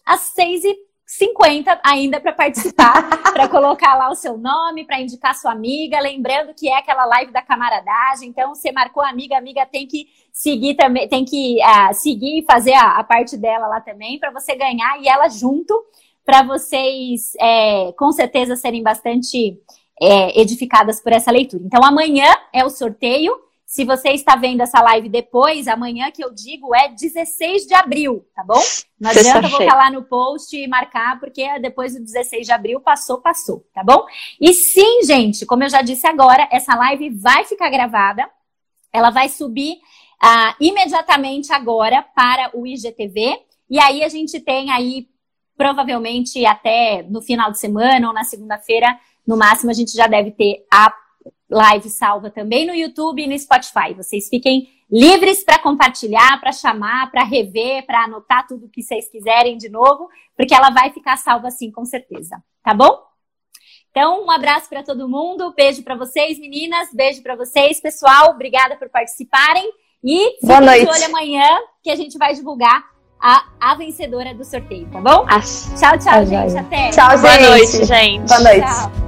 às 6 e 50 ainda para participar, [laughs] para colocar lá o seu nome, para indicar sua amiga, lembrando que é aquela live da camaradagem. Então, você marcou a amiga, a amiga tem que seguir também, tem que uh, seguir e fazer a, a, parte dela lá também para você ganhar e ela junto para vocês é, com certeza serem bastante é, edificadas por essa leitura. Então, amanhã é o sorteio. Se você está vendo essa live depois, amanhã que eu digo é 16 de abril, tá bom? Não adianta eu colocar lá no post e marcar, porque depois do 16 de abril passou, passou, tá bom? E sim, gente, como eu já disse agora, essa live vai ficar gravada. Ela vai subir uh, imediatamente agora para o IGTV. E aí a gente tem aí, provavelmente até no final de semana ou na segunda-feira, no máximo, a gente já deve ter a live salva também no YouTube e no Spotify. Vocês fiquem livres para compartilhar, para chamar, para rever, para anotar tudo que vocês quiserem de novo, porque ela vai ficar salva sim, com certeza. Tá bom? Então, um abraço para todo mundo, beijo para vocês, meninas, beijo para vocês, pessoal. Obrigada por participarem e Boa noite. de olho amanhã que a gente vai divulgar a, a vencedora do sorteio, tá bom? Tchau, tchau, gente. Até. Tchau, gente. Boa noite, gente. Boa noite. Tchau.